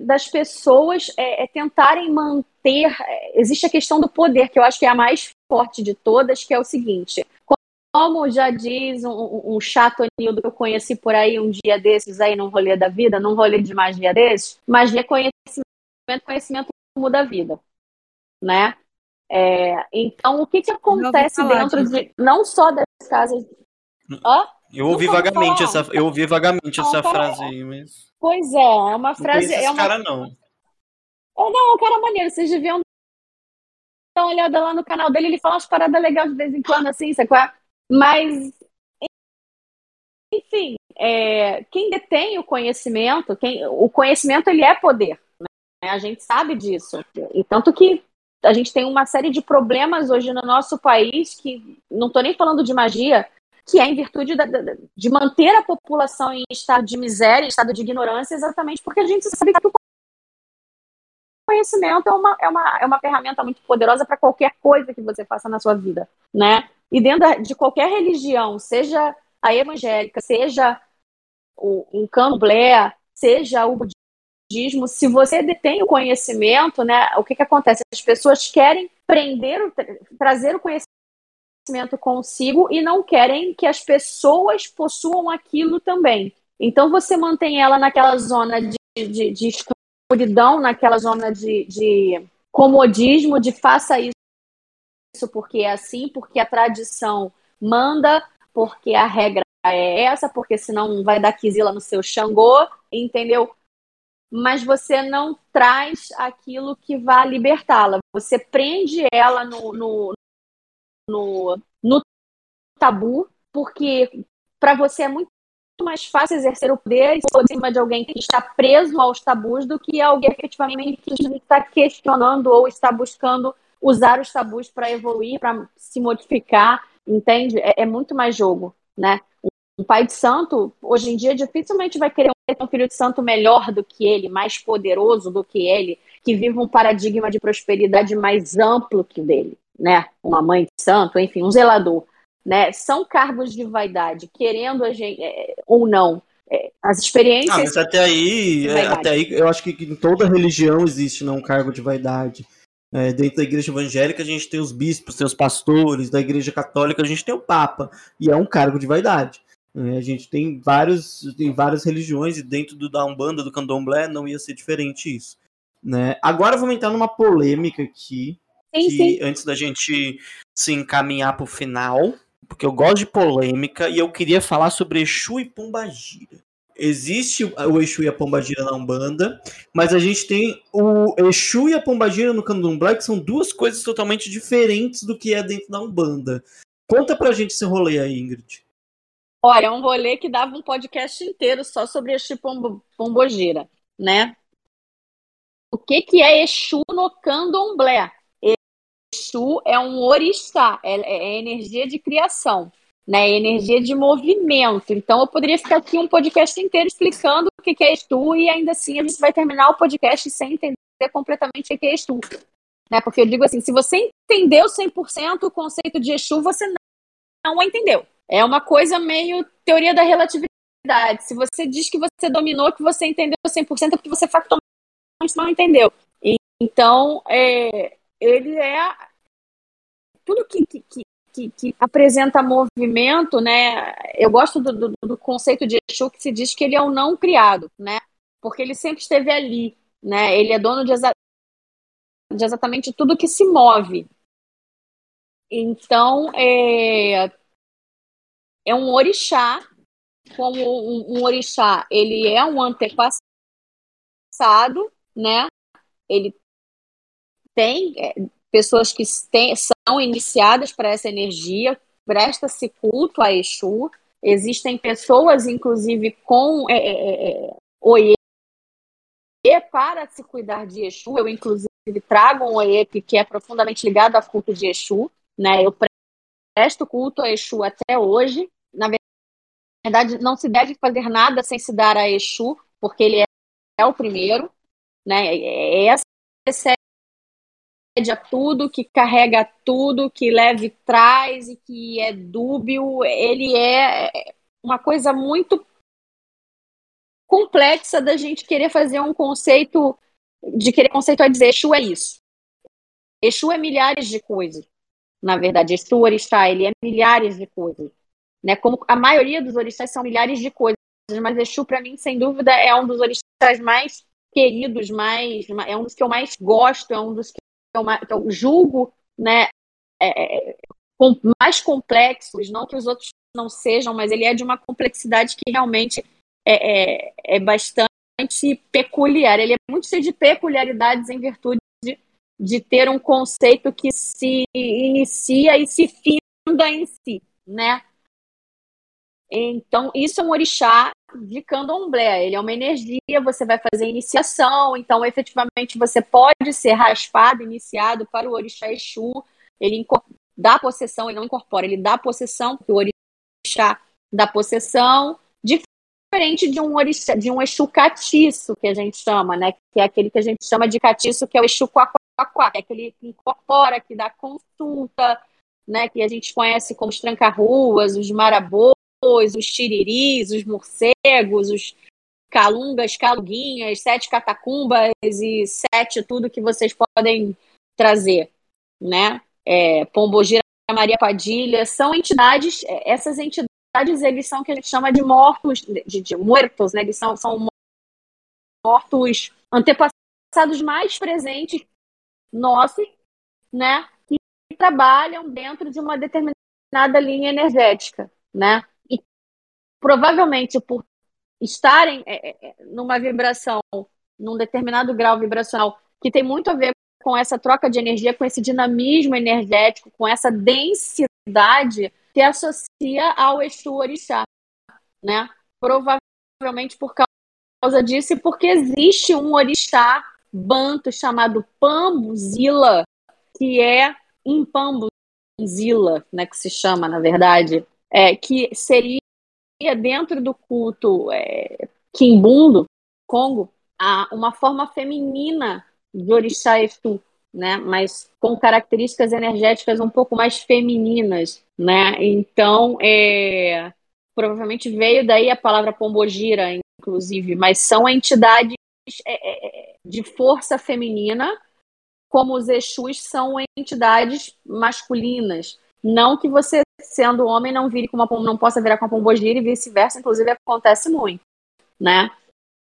das pessoas é, é tentarem manter. É, existe a questão do poder, que eu acho que é a mais forte de todas, que é o seguinte: como já diz um, um chato Nildo que eu conheci por aí um dia desses aí num rolê da vida, num rolê de magia desses, magia é conhecimento, conhecimento muda a vida, né? É, então, o que que acontece dentro de, não só das casas... Hã? Eu ouvi vagamente essa, eu ouvi vagamente não, essa cara, frase aí, mas... Pois é, é uma frase... Não é uma... cara, não. É, não, é um cara maneiro, vocês deviam dar uma olhada lá no canal dele, ele fala umas paradas legais de vez em quando, assim, sabe qual é? Mas, enfim, é, quem detém o conhecimento, quem, o conhecimento ele é poder. Né? A gente sabe disso. E tanto que a gente tem uma série de problemas hoje no nosso país que não estou nem falando de magia, que é em virtude da, de manter a população em estado de miséria, em estado de ignorância, exatamente porque a gente sabe que o conhecimento é uma, é uma, é uma ferramenta muito poderosa para qualquer coisa que você faça na sua vida, né? E dentro de qualquer religião, seja a evangélica, seja o, um candomblé, seja o budismo, se você detém o conhecimento, né, o que, que acontece? As pessoas querem prender, trazer o conhecimento consigo e não querem que as pessoas possuam aquilo também. Então você mantém ela naquela zona de, de, de escuridão, naquela zona de, de comodismo, de faça isso porque é assim, porque a tradição manda, porque a regra é essa, porque senão vai dar quisila no seu Xangô, entendeu? Mas você não traz aquilo que vai libertá-la. Você prende ela no, no, no, no tabu, porque para você é muito mais fácil exercer o poder em cima de alguém que está preso aos tabus do que alguém que efetivamente está questionando ou está buscando usar os tabus para evoluir, para se modificar, entende? É, é, muito mais jogo, né? Um pai de santo, hoje em dia, dificilmente vai querer um filho de santo melhor do que ele, mais poderoso do que ele, que viva um paradigma de prosperidade mais amplo que o dele, né? Uma mãe de santo, enfim, um zelador, né? São cargos de vaidade, querendo a gente, é, ou não, é, as experiências. Ah, mas até aí, é, até aí, eu acho que em toda religião existe não, né, um cargo de vaidade. É, dentro da igreja evangélica a gente tem os bispos, tem os pastores, da igreja católica a gente tem o papa, e é um cargo de vaidade. É, a gente tem vários, tem várias religiões, e dentro do, da Umbanda, do Candomblé, não ia ser diferente isso. Né? Agora vamos entrar numa polêmica aqui, sim, que, sim. antes da gente se encaminhar para o final, porque eu gosto de polêmica, e eu queria falar sobre Exu e Pombagira. Existe o Exu e a Pombagira na Umbanda, mas a gente tem o Exu e a Pombagira no Candomblé, que são duas coisas totalmente diferentes do que é dentro da Umbanda. Conta pra gente esse rolê aí, Ingrid. Olha, é um rolê que dava um podcast inteiro só sobre Exu e Pombogira, né? O que, que é Exu no Candomblé? Exu é um orixá, é, é energia de criação né? Energia de movimento. Então, eu poderia ficar aqui um podcast inteiro explicando o que é Exu e ainda assim a gente vai terminar o podcast sem entender completamente o que é Exu. Né? Porque eu digo assim, se você entendeu 100% o conceito de Exu, você não entendeu. É uma coisa meio teoria da relatividade. Se você diz que você dominou, que você entendeu 100%, é porque você factualmente não entendeu. Então, é, ele é tudo que, que, que, que, apresenta movimento, né? Eu gosto do, do, do, conceito de Exu que se diz que ele é o não criado, né? Porque ele sempre esteve ali, né? Ele é dono de, exa de exatamente tudo que se move. Então, é, é um orixá, como um, um orixá, ele é um antepassado, né? Ele tem é, pessoas que têm, são iniciadas para essa energia, presta-se culto a Exu. Existem pessoas, inclusive, com é, é, é oie para se cuidar de Exu. Eu, inclusive, trago um oie que é profundamente ligado ao culto de Exu. Né? Eu presto culto a Exu até hoje. Na verdade, não se deve fazer nada sem se dar a Exu, porque ele é, é o primeiro. Né? É, essa a tudo, que carrega tudo, que leve traz e que é dúbio, ele é uma coisa muito complexa da gente querer fazer um conceito, de querer conceituar dizer Exu é isso. Exu é milhares de coisas. na verdade. Esse orixá, ele é milhares de coisas. Né? Como a maioria dos orixás são milhares de coisas, mas Exu, para mim, sem dúvida, é um dos orixás mais queridos, mais, é um dos que eu mais gosto, é um dos que eu, que eu julgo né, é, é mais complexos, não que os outros não sejam, mas ele é de uma complexidade que realmente é, é, é bastante peculiar. Ele é muito cheio de peculiaridades em virtude de, de ter um conceito que se inicia e se finda em si, né? Então, isso é um orixá de candomblé. Ele é uma energia, você vai fazer iniciação, então, efetivamente, você pode ser raspado, iniciado para o orixá Exu. Ele dá possessão, ele não incorpora, ele dá possessão, porque o orixá dá possessão, diferente de um orixá, de um Exu catiço, que a gente chama, né? Que é aquele que a gente chama de catiço, que é o Exu Quaquaquá, que é aquele que incorpora, que dá consulta, né? Que a gente conhece como os tranca-ruas, os marabôs, os tiriris, os morcegos, os calungas, caluguinhas, sete catacumbas e sete tudo que vocês podem trazer, né? É, Pombogira, Maria Padilha, são entidades, é, essas entidades eles são que a gente chama de mortos, de, de muertos, né? Eles são, são mortos antepassados mais presentes nossos, né? Que trabalham dentro de uma determinada linha energética, né? Provavelmente por estarem é, é, é, numa vibração, num determinado grau vibracional, que tem muito a ver com essa troca de energia, com esse dinamismo energético, com essa densidade se associa ao Exu Orixá, né? Provavelmente por causa disso e porque existe um orixá banto chamado Pambuzila, que é Impambuzila, né, que se chama, na verdade, é, que seria dentro do culto é, Kimbundo, Congo, a, uma forma feminina de orixá Exu, né? Mas com características energéticas um pouco mais femininas, né? Então, é, provavelmente veio daí a palavra pombogira, inclusive, mas são entidades é, é, é, de força feminina, como os Exus são entidades masculinas. Não que você, sendo homem, não vire com uma não possa virar com uma pombogira e vice-versa, inclusive acontece muito, né?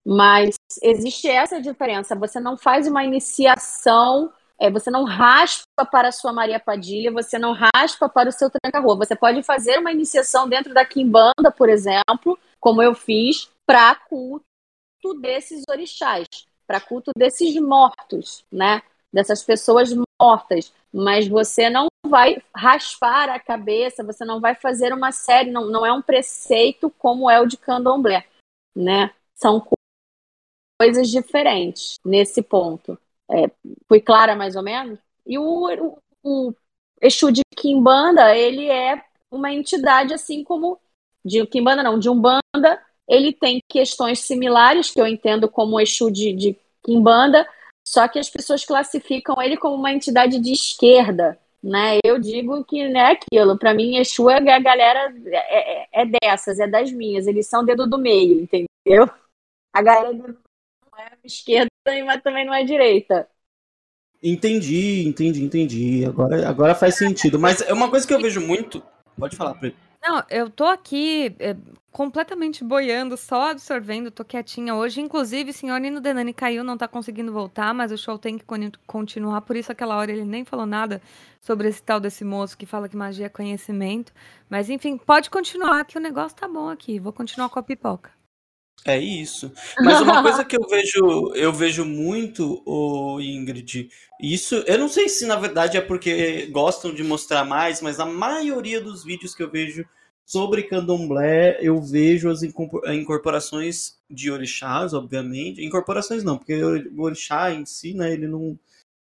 Mas existe essa diferença. Você não faz uma iniciação é, você não raspa para a sua Maria Padilha, você não raspa para o seu tranca-rua. Você pode fazer uma iniciação dentro da Kimbanda, por exemplo, como eu fiz, para culto desses orixás, para culto desses mortos, né? Dessas pessoas mortas. Mas você não vai raspar a cabeça, você não vai fazer uma série, não, não é um preceito como é o de candomblé, né? São coisas diferentes nesse ponto. É, fui clara mais ou menos? E o, o, o Exu de Kimbanda, ele é uma entidade assim como de Kimbanda não, de Umbanda, ele tem questões similares que eu entendo como Exu de, de Kimbanda, só que as pessoas classificam ele como uma entidade de esquerda, né? Eu digo que é aquilo. Para mim, Exu é a galera é, é, é, dessas, é das minhas. Eles são dedo do meio, entendeu? A galera não é esquerda mas também não é direita. Entendi, entendi, entendi. Agora, agora faz sentido. Mas é uma coisa que eu vejo muito. Pode falar, Preto. Não, eu tô aqui é, completamente boiando, só absorvendo, tô quietinha hoje. Inclusive, senhor Nino Denani caiu, não tá conseguindo voltar, mas o show tem que continuar. Por isso, aquela hora ele nem falou nada sobre esse tal desse moço que fala que magia é conhecimento. Mas, enfim, pode continuar, que o negócio tá bom aqui. Vou continuar com a pipoca. É isso. Mas uma coisa que eu vejo, eu vejo muito, o Ingrid, isso, eu não sei se na verdade é porque gostam de mostrar mais, mas a maioria dos vídeos que eu vejo sobre candomblé, eu vejo as incorporações de orixás, obviamente. Incorporações não, porque o orixá em si, né, ele não,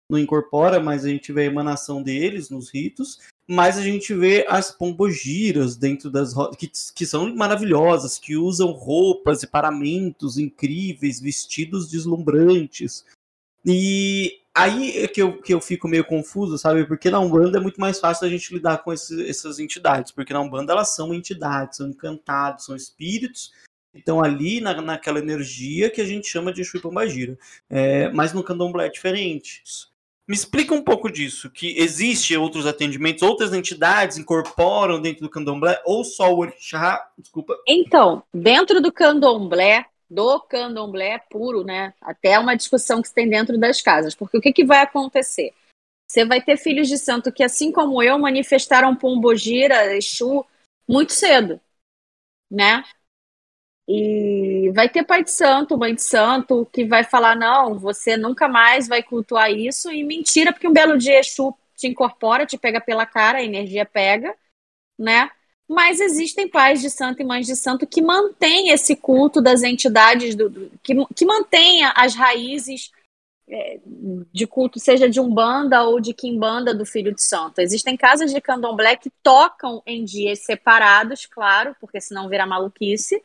não incorpora, mas a gente vê a emanação deles nos ritos mas a gente vê as pombogiras dentro das que, que são maravilhosas, que usam roupas e paramentos incríveis, vestidos deslumbrantes. E aí é que eu, que eu fico meio confuso, sabe? Porque na Umbanda é muito mais fácil a gente lidar com esse, essas entidades, porque na Umbanda elas são entidades, são encantados, são espíritos que estão ali na, naquela energia que a gente chama de Exu Pombagira. É, mas no Candomblé é diferente. Me explica um pouco disso, que existe outros atendimentos, outras entidades incorporam dentro do candomblé ou só o orixá? Desculpa. Então, dentro do candomblé, do candomblé puro, né? Até uma discussão que se tem dentro das casas. Porque o que, que vai acontecer? Você vai ter filhos de santo que, assim como eu, manifestaram Pombogira, Exu, muito cedo, né? E vai ter pai de santo, mãe de santo, que vai falar: não, você nunca mais vai cultuar isso. E mentira, porque um belo dia Exu te incorpora, te pega pela cara, a energia pega, né? Mas existem pais de santo e mães de santo que mantêm esse culto das entidades, do, do que, que mantêm as raízes é, de culto, seja de umbanda ou de quimbanda do filho de santo. Existem casas de candomblé que tocam em dias separados, claro, porque senão vira maluquice,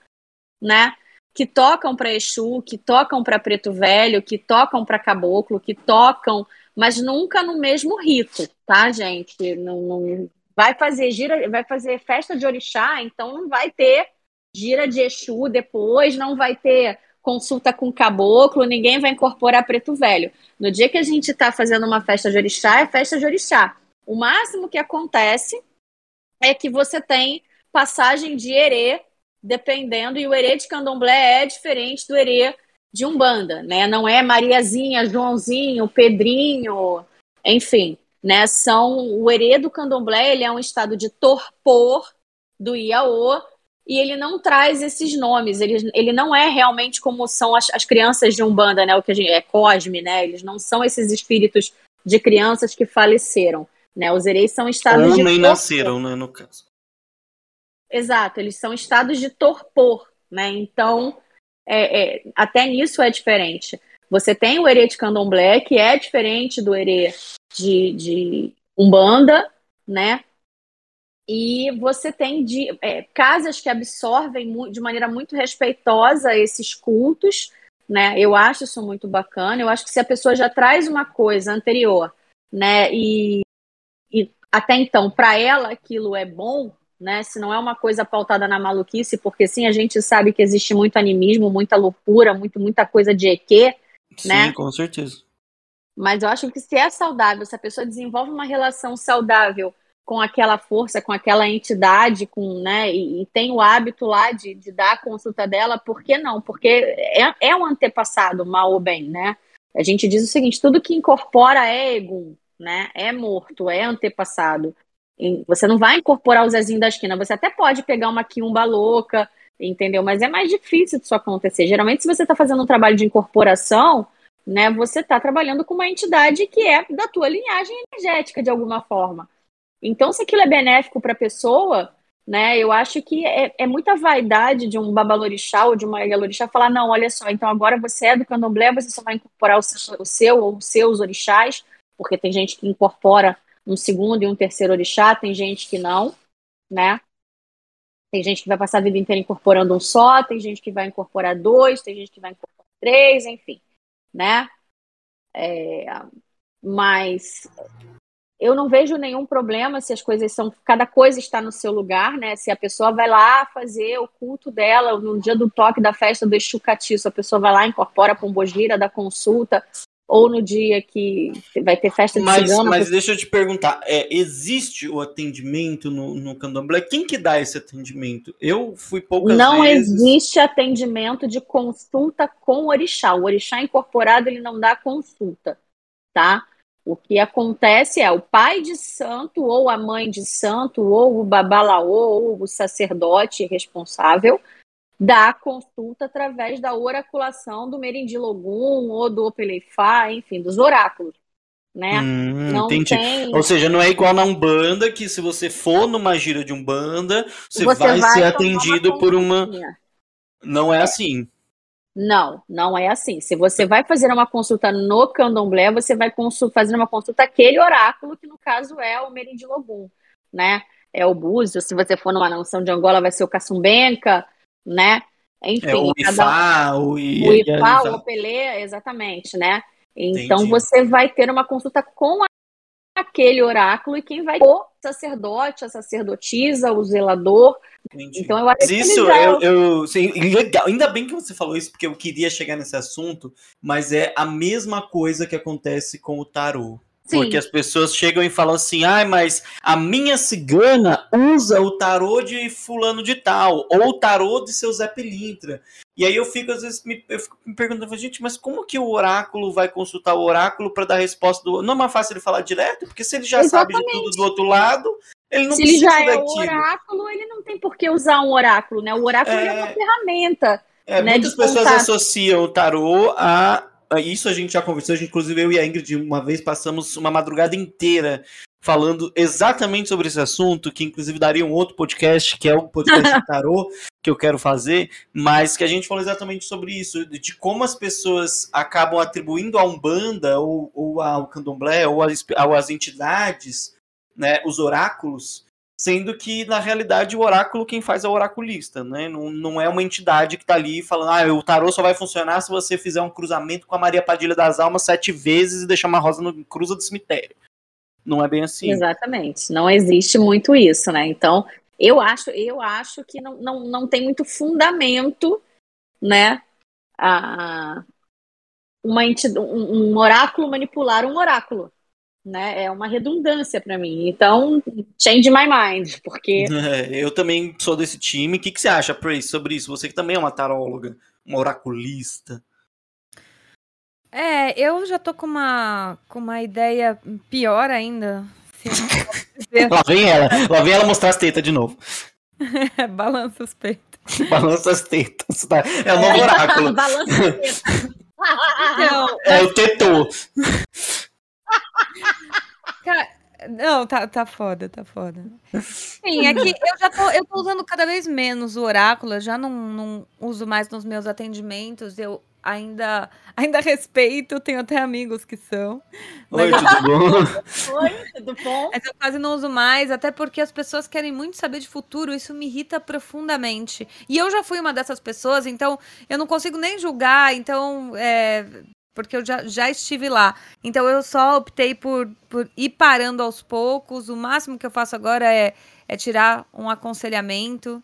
né? Que tocam para Exu, que tocam para Preto Velho, que tocam para Caboclo, que tocam, mas nunca no mesmo rito, tá, gente? Não, não, vai fazer gira, vai fazer festa de orixá, então não vai ter gira de Exu depois, não vai ter consulta com caboclo, ninguém vai incorporar preto velho. No dia que a gente está fazendo uma festa de orixá, é festa de orixá. O máximo que acontece é que você tem passagem de erê, dependendo, e o erê de candomblé é diferente do erê de umbanda, né? Não é Mariazinha, Joãozinho, Pedrinho, enfim né? São o herê do candomblé, ele é um estado de torpor do Iaô, e ele não traz esses nomes, ele, ele não é realmente como são as, as crianças de Umbanda, né? O que a gente é Cosme, né? Eles não são esses espíritos de crianças que faleceram, né? Os hereis são estados Ou de nem nasceram, né, no caso. Exato, eles são estados de torpor, né? Então, é, é, até nisso é diferente. Você tem o herê de candomblé, que é diferente do herê de, de Umbanda, né? E você tem de, é, casas que absorvem de maneira muito respeitosa esses cultos, né? Eu acho isso muito bacana. Eu acho que se a pessoa já traz uma coisa anterior, né? E, e até então, para ela aquilo é bom, né? Se não é uma coisa pautada na maluquice, porque sim, a gente sabe que existe muito animismo, muita loucura, muito, muita coisa de EQ, Sim, né? com certeza. Mas eu acho que se é saudável, se a pessoa desenvolve uma relação saudável com aquela força, com aquela entidade, com, né, e, e tem o hábito lá de, de, dar a consulta dela, por que não? Porque é, é um antepassado, mal ou bem, né? A gente diz o seguinte: tudo que incorpora é egum, né? É morto, é antepassado. Você não vai incorporar o Zezinho da esquina, você até pode pegar uma quiumba louca, entendeu? Mas é mais difícil disso acontecer. Geralmente, se você está fazendo um trabalho de incorporação, né, você está trabalhando com uma entidade que é da tua linhagem energética, de alguma forma. Então, se aquilo é benéfico para a pessoa, né, eu acho que é, é, muita vaidade de um babalorixá ou de uma egalorixá falar, não, olha só, então agora você é do candomblé, você só vai incorporar o seu, o seu ou os seus orixás, porque tem gente que incorpora um segundo e um terceiro orixá, tem gente que não, né? Tem gente que vai passar a vida inteira incorporando um só, tem gente que vai incorporar dois, tem gente que vai incorporar três, enfim, né? É, mas eu não vejo nenhum problema se as coisas são. Cada coisa está no seu lugar, né? Se a pessoa vai lá fazer o culto dela no dia do toque da festa do Exu a pessoa vai lá, incorpora a pombogira da consulta, ou no dia que vai ter festa de mas, cigano. Mas deixa eu te perguntar, é, existe o atendimento no, no candomblé? Quem que dá esse atendimento? Eu fui poucas não vezes... Não existe atendimento de consulta com o orixá. O orixá incorporado, ele não dá consulta, tá? O que acontece é o pai de santo, ou a mãe de santo, ou o babalaô, ou o sacerdote responsável, da consulta através da oraculação do Merindilogum ou do Opeleifá, enfim, dos oráculos. Né? Hum, não entendi. Tem... Ou seja, não é igual na Umbanda, que se você for numa gira de Umbanda, você, você vai, vai, ser atendido uma por uma. Não é assim. Não, não é assim. Se você vai fazer uma consulta no candomblé, você vai fazer uma consulta aquele oráculo, que no caso é o Merindilogum, né? É o Búzio. Se você for numa nação de Angola, vai ser o Caçumbenca, né? Enfim, é o IFA, um, o, I, o IFA, o exatamente, né? Então Entendi. você vai ter uma consulta com aquele oráculo e quem vai o sacerdote, a sacerdotisa, o zelador. Entendi. Então eu acho isso, já... eu, eu sim, legal. Ainda bem que você falou isso porque eu queria chegar nesse assunto, mas é a mesma coisa que acontece com o tarô. Sim. Porque as pessoas chegam e falam assim: ai, ah, mas a minha cigana usa o tarô de fulano de tal, ou o tarô de seu Zé Pilintra. E aí eu fico, às vezes, me, eu fico me perguntando, gente, mas como que o oráculo vai consultar o oráculo para dar resposta do. Não é mais fácil ele falar direto? Porque se ele já Exatamente. sabe de tudo do outro lado, ele não se precisa. Se ele já é o oráculo, ele não tem por que usar um oráculo, né? O oráculo é, é uma ferramenta. É, né, muitas pessoas associam o tarô a isso a gente já conversou, inclusive eu e a Ingrid uma vez passamos uma madrugada inteira falando exatamente sobre esse assunto, que inclusive daria um outro podcast, que é o podcast de tarô, que eu quero fazer, mas que a gente falou exatamente sobre isso, de como as pessoas acabam atribuindo a Umbanda, ou, ou ao Candomblé, ou às, às entidades, né, os oráculos, sendo que na realidade o oráculo quem faz é o oraculista, né? Não, não é uma entidade que está ali falando, ah, o tarô só vai funcionar se você fizer um cruzamento com a Maria Padilha das Almas sete vezes e deixar uma rosa no cruza do cemitério. Não é bem assim. Exatamente. Não existe muito isso, né? Então, eu acho, eu acho que não, não, não tem muito fundamento, né? A, uma entidade, um, um oráculo manipular um oráculo né? É uma redundância para mim. Então, change my mind, porque. É, eu também sou desse time. O que, que você acha, Praise, sobre isso? Você que também é uma taróloga, uma oraculista. É, eu já tô com uma, com uma ideia pior ainda. lá vem ela, lá vem ela mostrar as tetas de novo. Balança os peitos. Balança as tetas. Tá? É o novo oráculo. Balança as tetas. Então, é o tetor. Cara, não, tá, tá foda, tá foda. Sim, é que eu já tô, eu tô usando cada vez menos o oráculo, eu já não, não uso mais nos meus atendimentos, eu ainda, ainda respeito, tenho até amigos que são. Oi, tudo bom? Oi, tudo bom? Mas eu quase não uso mais, até porque as pessoas querem muito saber de futuro, isso me irrita profundamente. E eu já fui uma dessas pessoas, então eu não consigo nem julgar, então é, porque eu já, já estive lá. Então eu só optei por, por ir parando aos poucos. O máximo que eu faço agora é, é tirar um aconselhamento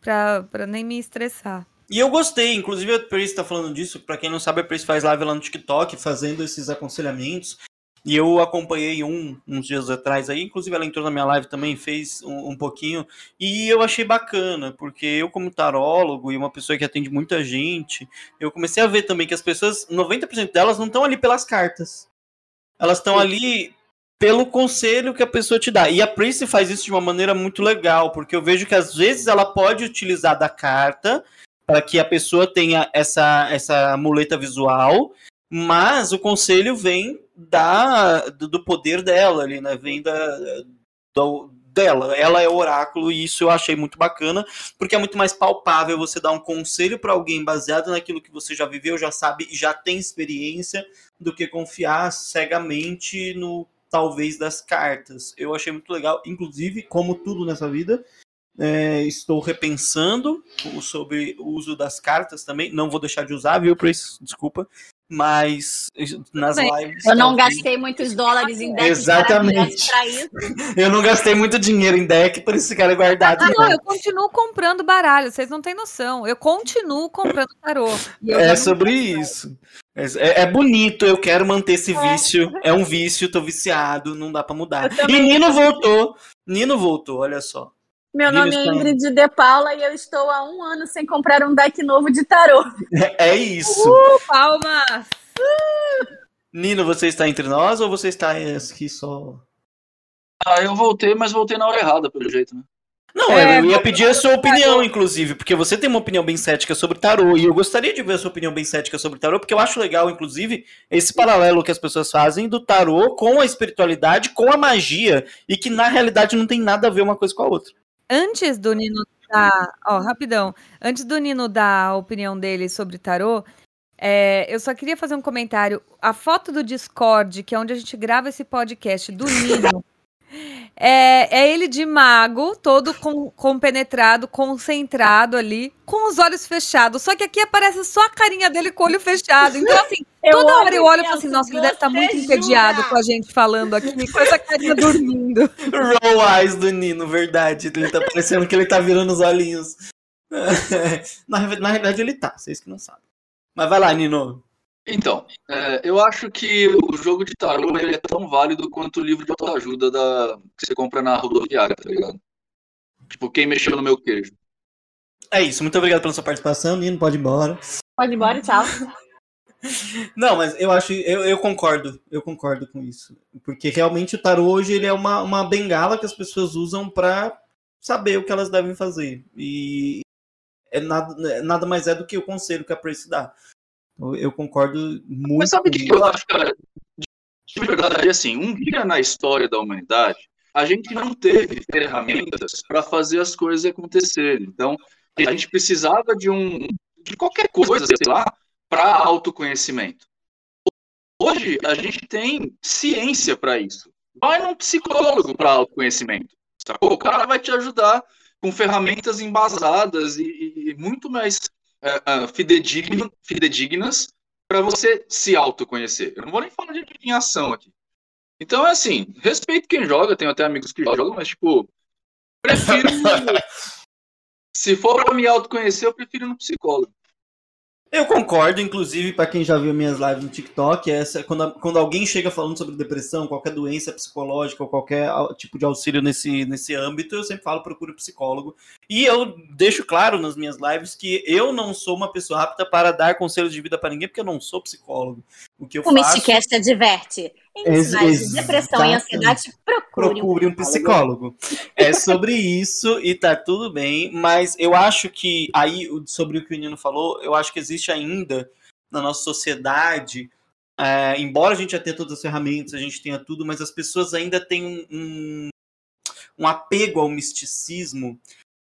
para nem me estressar. E eu gostei, inclusive a Pris está falando disso, para quem não sabe, a Pris faz live lá no TikTok fazendo esses aconselhamentos. E eu acompanhei um uns dias atrás aí, inclusive ela entrou na minha live também, fez um, um, pouquinho, e eu achei bacana, porque eu, como tarólogo e uma pessoa que atende muita gente, eu comecei a ver também que as pessoas, 90% delas não estão ali pelas cartas. Elas estão ali pelo conselho que a pessoa te dá. E a Prince faz isso de uma maneira muito legal, porque eu vejo que às vezes ela pode utilizar da carta para que a pessoa tenha essa, essa muleta visual, mas o conselho vem da, do poder dela ali, né? Vem da, do, dela. Ela é oráculo e isso eu achei muito bacana, porque é muito mais palpável você dar um conselho para alguém baseado naquilo que você já viveu, já sabe e já tem experiência, do que confiar cegamente no talvez das cartas. Eu achei muito legal, inclusive, como tudo nessa vida, é, estou repensando sobre o uso das cartas também. Não vou deixar de usar, viu, Pris? Desculpa mas nas lives. Eu não gastei muitos dólares em deck Exatamente. Eu não gastei muito dinheiro em deck, por isso cara é guardado. Ah, não, eu continuo comprando baralho, vocês não têm noção. Eu continuo comprando tarô. É sobre isso. É, é, bonito, eu quero manter esse é. vício. É um vício, tô viciado, não dá para mudar. E Nino voltou. Nino voltou, olha só. Meu nome é Ingrid De Paula e eu estou há um ano sem comprar um deck novo de tarô. É, isso. Uh, palmas! Nino, você está entre nós ou você está aqui só. Ah, eu voltei, mas voltei na hora errada, pelo jeito, né? Não, é, eu ia pedir a sua opinião, inclusive, porque você tem uma opinião bem cética sobre tarô, e eu gostaria de ver a sua opinião bem cética sobre tarô, porque eu acho legal, inclusive, esse paralelo que as pessoas fazem do tarô com a espiritualidade, com a magia, e que na realidade não tem nada a ver uma coisa com a outra. Antes do Nino dar, ó, rapidão, antes do Nino dar a opinião dele sobre tarô, é, eu só queria fazer um comentário. A foto do Discord, que é onde a gente grava esse podcast, do Nino, é, é ele de mago, todo com, compenetrado, concentrado ali, com os olhos fechados. Só que aqui aparece só a carinha dele com o olho fechado. Então, assim, eu toda hora eu olho e falo assim, nossa, ele deve estar tá muito entediado com a gente falando aqui, com essa carinha dormindo. Roll eyes do Nino, verdade. Ele tá parecendo que ele tá virando os olhinhos. na, na realidade, ele tá, vocês que não sabem. Mas vai lá, Nino. Então, é, eu acho que o jogo de tarô ele é tão válido quanto o livro de autoajuda da, que você compra na rodoviária, tá ligado? Tipo, quem mexeu no meu queijo. É isso, muito obrigado pela sua participação, Nino, pode ir embora. Pode ir embora, tchau. Não, mas eu acho, eu, eu concordo, eu concordo com isso. Porque realmente o tarô hoje ele é uma, uma bengala que as pessoas usam para saber o que elas devem fazer. E é nada, nada mais é do que o conselho que a Prace dá. Eu, concordo muito. Mas sabe o que eu acho, cara? De verdade, assim, um dia na história da humanidade, a gente não teve ferramentas para fazer as coisas acontecerem. Então, a gente precisava de um de qualquer coisa, sei lá, para autoconhecimento. Hoje a gente tem ciência para isso. Vai num psicólogo para autoconhecimento. Sacou? O cara vai te ajudar com ferramentas embasadas e, e muito mais uh, uh, fidedigno, fidedignas para você se autoconhecer. Eu não vou nem falar de adivinhação aqui. Então é assim, respeito quem joga, tenho até amigos que jogam, mas tipo, prefiro. se for para me autoconhecer, eu prefiro no psicólogo. Eu concordo, inclusive, para quem já viu minhas lives no TikTok, essa, quando, quando alguém chega falando sobre depressão, qualquer doença psicológica ou qualquer tipo de auxílio nesse, nesse âmbito, eu sempre falo procure um psicólogo. E eu deixo claro nas minhas lives que eu não sou uma pessoa apta para dar conselhos de vida para ninguém, porque eu não sou psicólogo. O que eu o faço... Mysticast adverte. Em sinais de depressão e ansiedade, procure, procure um, psicólogo. um psicólogo. É sobre isso e tá tudo bem, mas eu acho que aí, sobre o que o Nino falou, eu acho que existe ainda na nossa sociedade, é, embora a gente já tenha todas as ferramentas, a gente tenha tudo, mas as pessoas ainda têm um, um apego ao misticismo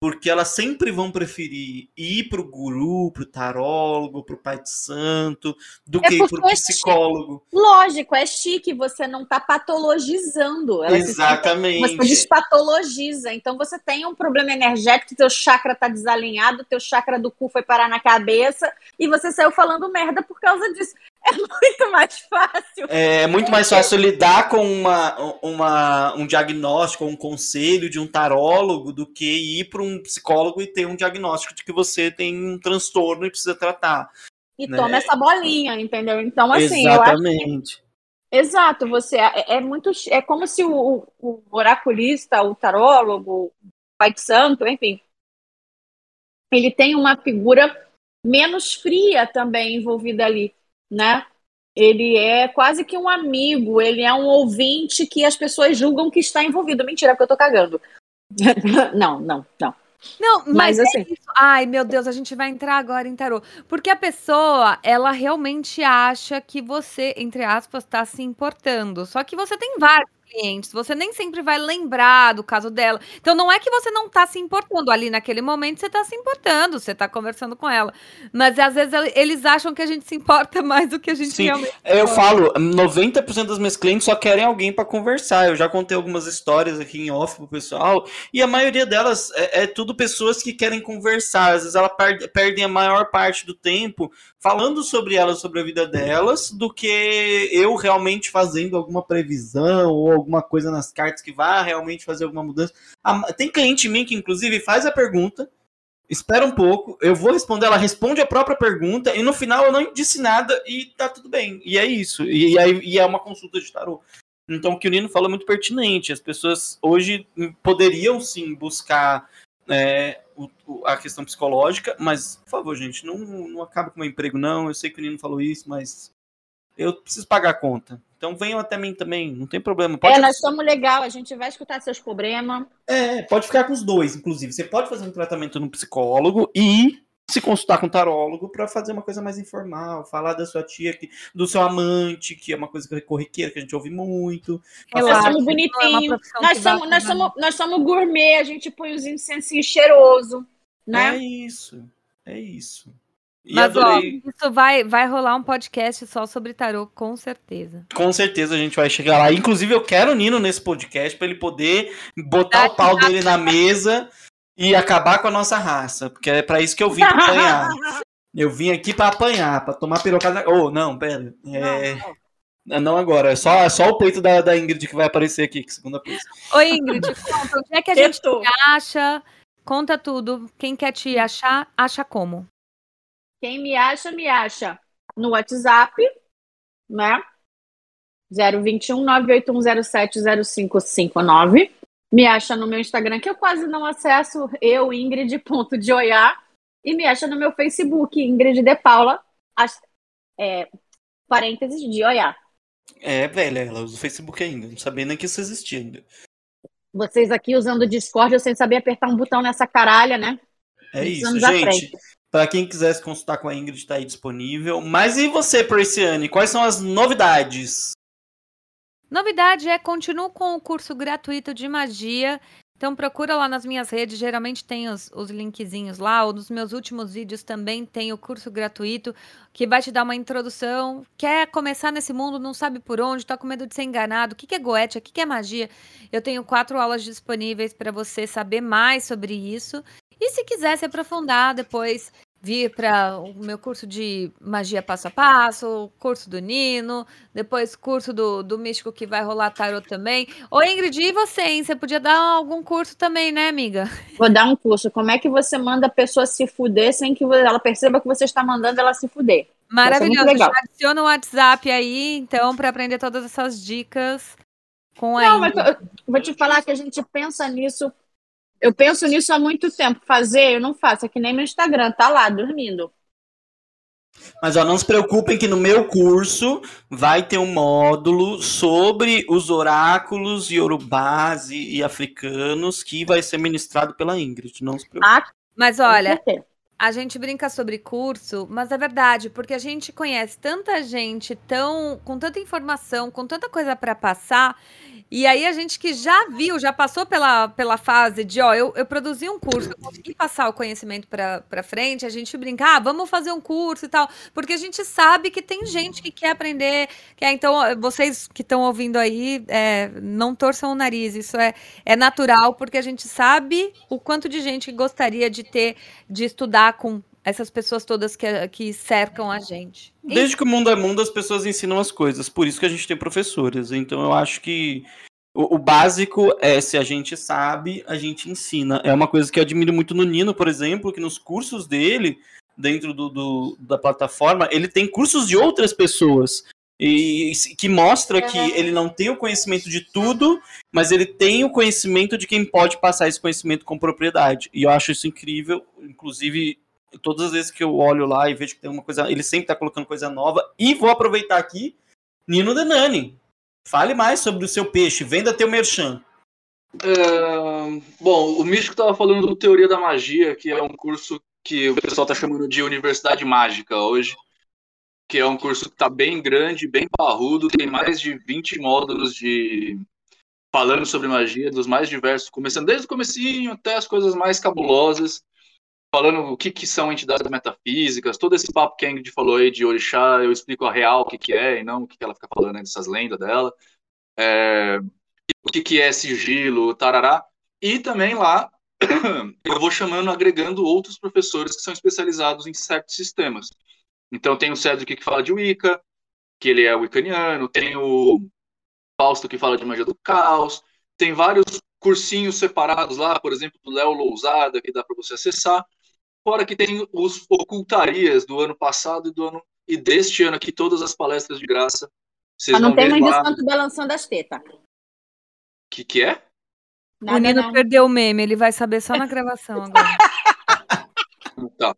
porque elas sempre vão preferir ir para o guru, para o tarólogo, para o pai de santo, do é que ir para o psicólogo. É Lógico, é chique, você não está patologizando. Ela Exatamente. Você despatologiza. Então você tem um problema energético, teu chakra está desalinhado, teu chakra do cu foi parar na cabeça e você saiu falando merda por causa disso. É muito mais fácil. É muito mais fácil lidar com uma, uma, um diagnóstico, um conselho de um tarólogo do que ir para um psicólogo e ter um diagnóstico de que você tem um transtorno e precisa tratar. E né? toma essa bolinha, entendeu? Então, assim, Exatamente. Que... Exato, você é, é, muito. É como se o, o oraculista, o tarólogo, o pai de santo, enfim, ele tem uma figura menos fria também envolvida ali né? Ele é quase que um amigo, ele é um ouvinte que as pessoas julgam que está envolvido. Mentira, que eu tô cagando. não, não, não. Não, mas, mas é assim. Ai, meu Deus, a gente vai entrar agora em tarô. Porque a pessoa, ela realmente acha que você, entre aspas, está se importando. Só que você tem vários clientes, você nem sempre vai lembrar do caso dela. Então não é que você não está se importando ali naquele momento, você está se importando, você está conversando com ela. Mas às vezes eles acham que a gente se importa mais do que a gente Sim, realmente. Eu falo, 90% dos meus clientes só querem alguém para conversar. Eu já contei algumas histórias aqui em off pro pessoal, e a maioria delas é, é tudo pessoas que querem conversar. Às vezes elas perdem a maior parte do tempo falando sobre elas, sobre a vida delas, do que eu realmente fazendo alguma previsão ou alguma coisa nas cartas que vá realmente fazer alguma mudança. Tem cliente mim que, inclusive, faz a pergunta, espera um pouco, eu vou responder, ela responde a própria pergunta, e no final eu não disse nada e tá tudo bem. E é isso. E, aí, e é uma consulta de tarô. Então, o que o Nino fala é muito pertinente. As pessoas hoje poderiam sim buscar é, o, a questão psicológica, mas, por favor, gente, não, não acaba com o meu emprego, não. Eu sei que o Nino falou isso, mas eu preciso pagar a conta. Então venham até mim também, não tem problema. Pode... É, nós somos legal, a gente vai escutar seus problemas. É, pode ficar com os dois, inclusive. Você pode fazer um tratamento no psicólogo e se consultar com um tarólogo para fazer uma coisa mais informal, falar da sua tia, que, do seu amante, que é uma coisa corriqueira que a gente ouve muito. Nós somos bonitinhos, é nós, somos, nós, somos, nós somos gourmet, a gente põe os incensinhos cheirosos, né? É isso, é isso. E Mas adorei... ó, isso vai, vai rolar um podcast só sobre tarô, com certeza. Com certeza a gente vai chegar lá. Inclusive, eu quero o Nino nesse podcast para ele poder botar o pau dele na mesa e acabar com a nossa raça, porque é para isso que eu vim pra apanhar. Eu vim aqui para apanhar, para tomar pirocada. Oh, não, pera. É... Não, não agora, é só, é só o peito da, da Ingrid que vai aparecer aqui, que segunda coisa. Oi, Ingrid, conta, onde é que a gente te acha? Conta tudo. Quem quer te achar, acha como? Quem me acha, me acha no WhatsApp, né? 021 981070559. Me acha no meu Instagram, que eu quase não acesso, eu, Ingrid.dioiá. E me acha no meu Facebook, Ingrid de Paula, as, é, parênteses de Oiá. É, velha, ela usa o Facebook ainda, não sabia nem que isso existia ainda. Vocês aqui usando o Discord, eu sem saber apertar um botão nessa caralha, né? É isso, gente. Para quem quiser se consultar com a Ingrid, está aí disponível. Mas e você, Perciane? Quais são as novidades? Novidade é continuo com o curso gratuito de magia. Então procura lá nas minhas redes, geralmente tem os, os linkzinhos lá, ou nos meus últimos vídeos também tem o curso gratuito que vai te dar uma introdução. Quer começar nesse mundo, não sabe por onde, tá com medo de ser enganado, o que, é goethe, o que é magia? Eu tenho quatro aulas disponíveis para você saber mais sobre isso. E se quiser se aprofundar depois, vir para o meu curso de magia passo a passo, curso do Nino, depois curso do, do místico que vai rolar tarot também. Ô Ingrid, e você, hein? Você podia dar algum curso também, né, amiga? Vou dar um curso. Como é que você manda a pessoa se fuder sem que ela perceba que você está mandando ela se fuder? Maravilhoso. Já adiciona o WhatsApp aí, então, para aprender todas essas dicas com a Não, Ingrid. mas eu vou te falar que a gente pensa nisso eu penso nisso há muito tempo. Fazer, eu não faço. É que nem meu Instagram, tá lá, dormindo. Mas ó, não se preocupem que no meu curso vai ter um módulo sobre os oráculos iorubás e, e africanos que vai ser ministrado pela Ingrid. Não se preocupem. Ah, mas olha, a gente brinca sobre curso, mas é verdade, porque a gente conhece tanta gente tão com tanta informação, com tanta coisa para passar, e aí a gente que já viu, já passou pela, pela fase de, ó, eu, eu produzi um curso, eu consegui passar o conhecimento para frente, a gente brinca, ah, vamos fazer um curso e tal, porque a gente sabe que tem gente que quer aprender, que é, então vocês que estão ouvindo aí, é, não torçam o nariz, isso é, é natural, porque a gente sabe o quanto de gente gostaria de ter, de estudar com essas pessoas todas que, que cercam a gente. Desde que o mundo é mundo, as pessoas ensinam as coisas. Por isso que a gente tem professores. Então eu acho que o, o, básico é se a gente sabe, a gente ensina. É uma coisa que eu admiro muito no Nino, por exemplo, que nos cursos dele, dentro do, do da plataforma, ele tem cursos de outras pessoas. E que mostra que ele não tem o conhecimento de tudo, mas ele tem o conhecimento de quem pode passar esse conhecimento com propriedade. E eu acho isso incrível. Inclusive, todas as vezes que eu olho lá e vejo que tem uma coisa, ele sempre está colocando coisa nova. E vou aproveitar aqui, Nino Denani. Fale mais sobre o seu peixe, venda teu merchan. É, bom, o Místico estava falando do Teoria da Magia, que é um curso que o pessoal está chamando de Universidade Mágica hoje, que é um curso que está bem grande, bem parrudo, tem mais de 20 módulos de falando sobre magia, dos mais diversos, começando desde o comecinho até as coisas mais cabulosas falando o que, que são entidades metafísicas, todo esse papo que a Ingrid falou aí de orixá, eu explico a real o que, que é e não o que, que ela fica falando aí dessas lendas dela. É, o que, que é sigilo, tarará. E também lá eu vou chamando, agregando outros professores que são especializados em certos sistemas. Então tem o Cedric que fala de Wicca, que ele é wiccaniano, tem o Fausto que fala de magia do caos, tem vários cursinhos separados lá, por exemplo, do Léo Lousada, que dá para você acessar. Fora que tem os ocultarias do ano passado e do ano e deste ano aqui, todas as palestras de graça. Vocês ah, não tem mais lá. desconto balançando das tetas. O que, que é? Nada, o Nino não. perdeu o meme, ele vai saber só na gravação agora. tá.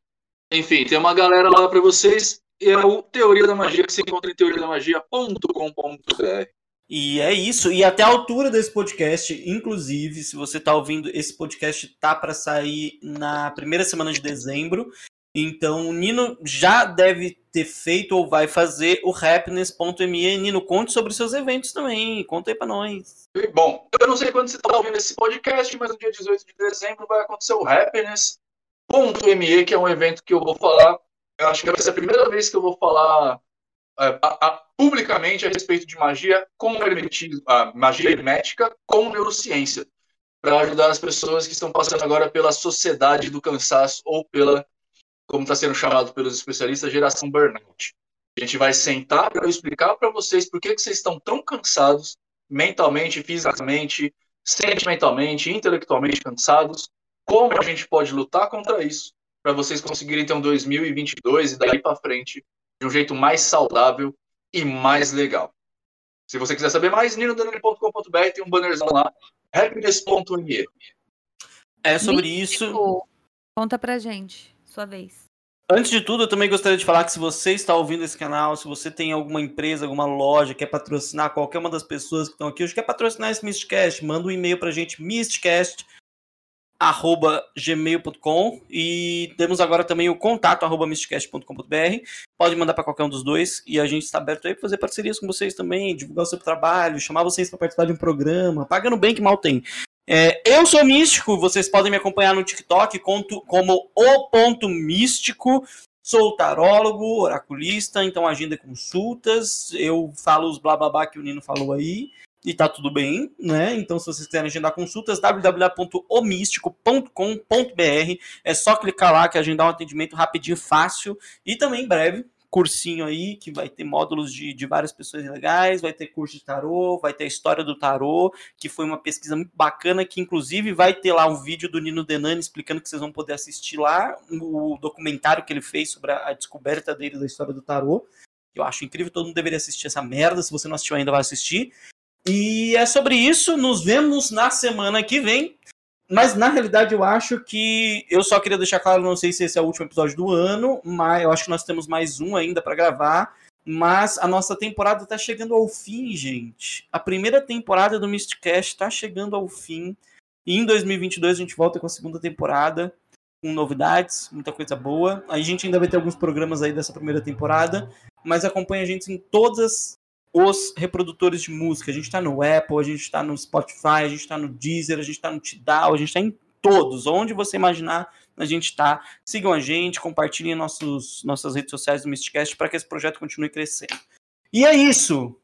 Enfim, tem uma galera lá para vocês. E é o Teoria da Magia que você encontra em teoriadamagia.com.br. E é isso. E até a altura desse podcast, inclusive, se você está ouvindo, esse podcast tá para sair na primeira semana de dezembro. Então, o Nino já deve ter feito ou vai fazer o Happiness.me. Nino, conte sobre seus eventos também. Conta aí para nós. Bom, eu não sei quando você está ouvindo esse podcast, mas no dia 18 de dezembro vai acontecer o Happiness.me, que é um evento que eu vou falar. Eu acho que vai ser a primeira vez que eu vou falar a, a, publicamente a respeito de magia com a magia hermética com neurociência, para ajudar as pessoas que estão passando agora pela sociedade do cansaço ou pela, como está sendo chamado pelos especialistas, geração burnout. A gente vai sentar para explicar para vocês por que, que vocês estão tão cansados, mentalmente, fisicamente, sentimentalmente, intelectualmente cansados, como a gente pode lutar contra isso, para vocês conseguirem ter um 2022 e daí para frente de um jeito mais saudável e mais legal. Se você quiser saber mais, ninodanone.com.br tem um bannerzão lá, happiness.me. É sobre isso. Conta pra gente, sua vez. Antes de tudo, eu também gostaria de falar que se você está ouvindo esse canal, se você tem alguma empresa, alguma loja, quer patrocinar qualquer uma das pessoas que estão aqui, hoje quer patrocinar esse Mistcast, manda um e-mail pra gente, mistcast@gmail.com e temos agora também o contato arroba mistcast.com.br. Pode mandar para qualquer um dos dois e a gente está aberto aí para fazer parcerias com vocês também, divulgar o seu trabalho, chamar vocês para participar de um programa, pagando bem que mal tem. É, eu sou místico, vocês podem me acompanhar no TikTok conto, como o ponto místico. Sou tarólogo, oraculista, então agenda consultas. Eu falo os blá blá blá que o Nino falou aí e tá tudo bem, né? Então, se vocês quiserem agendar consultas, www.omístico.com.br. É só clicar lá que agendar um atendimento rapidinho, fácil e também em breve cursinho aí, que vai ter módulos de, de várias pessoas legais, vai ter curso de tarô, vai ter a história do tarô, que foi uma pesquisa muito bacana, que inclusive vai ter lá um vídeo do Nino Denani explicando que vocês vão poder assistir lá, o documentário que ele fez sobre a, a descoberta dele da história do tarô. Eu acho incrível, todo mundo deveria assistir essa merda, se você não assistiu ainda, vai assistir. E é sobre isso, nos vemos na semana que vem. Mas na realidade eu acho que eu só queria deixar claro, não sei se esse é o último episódio do ano, mas eu acho que nós temos mais um ainda para gravar. Mas a nossa temporada está chegando ao fim, gente. A primeira temporada do Mistcast está chegando ao fim. E em 2022 a gente volta com a segunda temporada, com novidades, muita coisa boa. A gente ainda vai ter alguns programas aí dessa primeira temporada, mas acompanha a gente em todas os reprodutores de música. A gente está no Apple, a gente está no Spotify, a gente está no Deezer, a gente está no Tidal, a gente está em todos. Onde você imaginar, a gente está. Sigam a gente, compartilhem nossos, nossas redes sociais do Mysticast para que esse projeto continue crescendo. E é isso.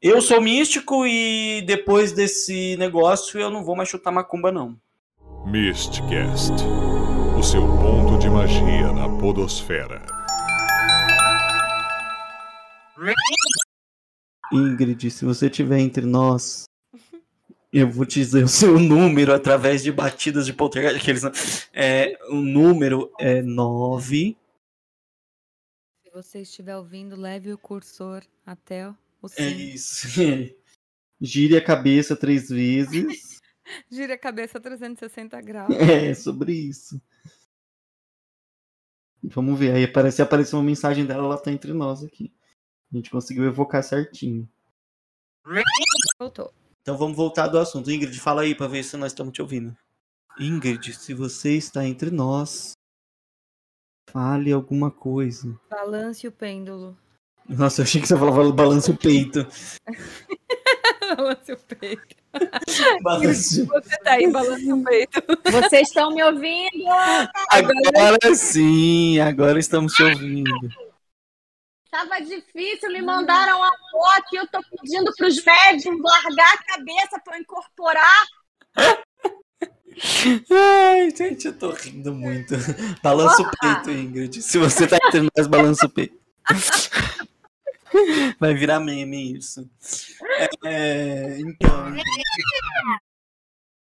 Eu sou místico e depois desse negócio eu não vou mais chutar macumba, não. Mistcast o seu ponto de magia na Podosfera. Ingrid, se você estiver entre nós, eu vou te dizer o seu número através de batidas de poltergeist. Aqueles, é, o número é 9. Se você estiver ouvindo, leve o cursor até o 5. É isso. Gire a cabeça três vezes. Gire a cabeça 360 graus. É, sobre isso. Vamos ver. Aí aparece, apareceu uma mensagem dela, ela tá entre nós aqui. A gente conseguiu evocar certinho. Voltou. Então vamos voltar do assunto. Ingrid, fala aí pra ver se nós estamos te ouvindo. Ingrid, se você está entre nós, fale alguma coisa. Balance o pêndulo. Nossa, eu achei que você falava balance o peito. balance o peito. balance... Você tá aí, balance o peito. Vocês estão me ouvindo? Agora sim, agora estamos te ouvindo. Tava difícil, me mandaram a foto e eu tô pedindo para os médicos largar a cabeça para incorporar. Ai, gente, eu tô rindo muito. Balança o peito, Ingrid. Se você tá entre nós, balança o peito. Vai virar meme isso. É, então.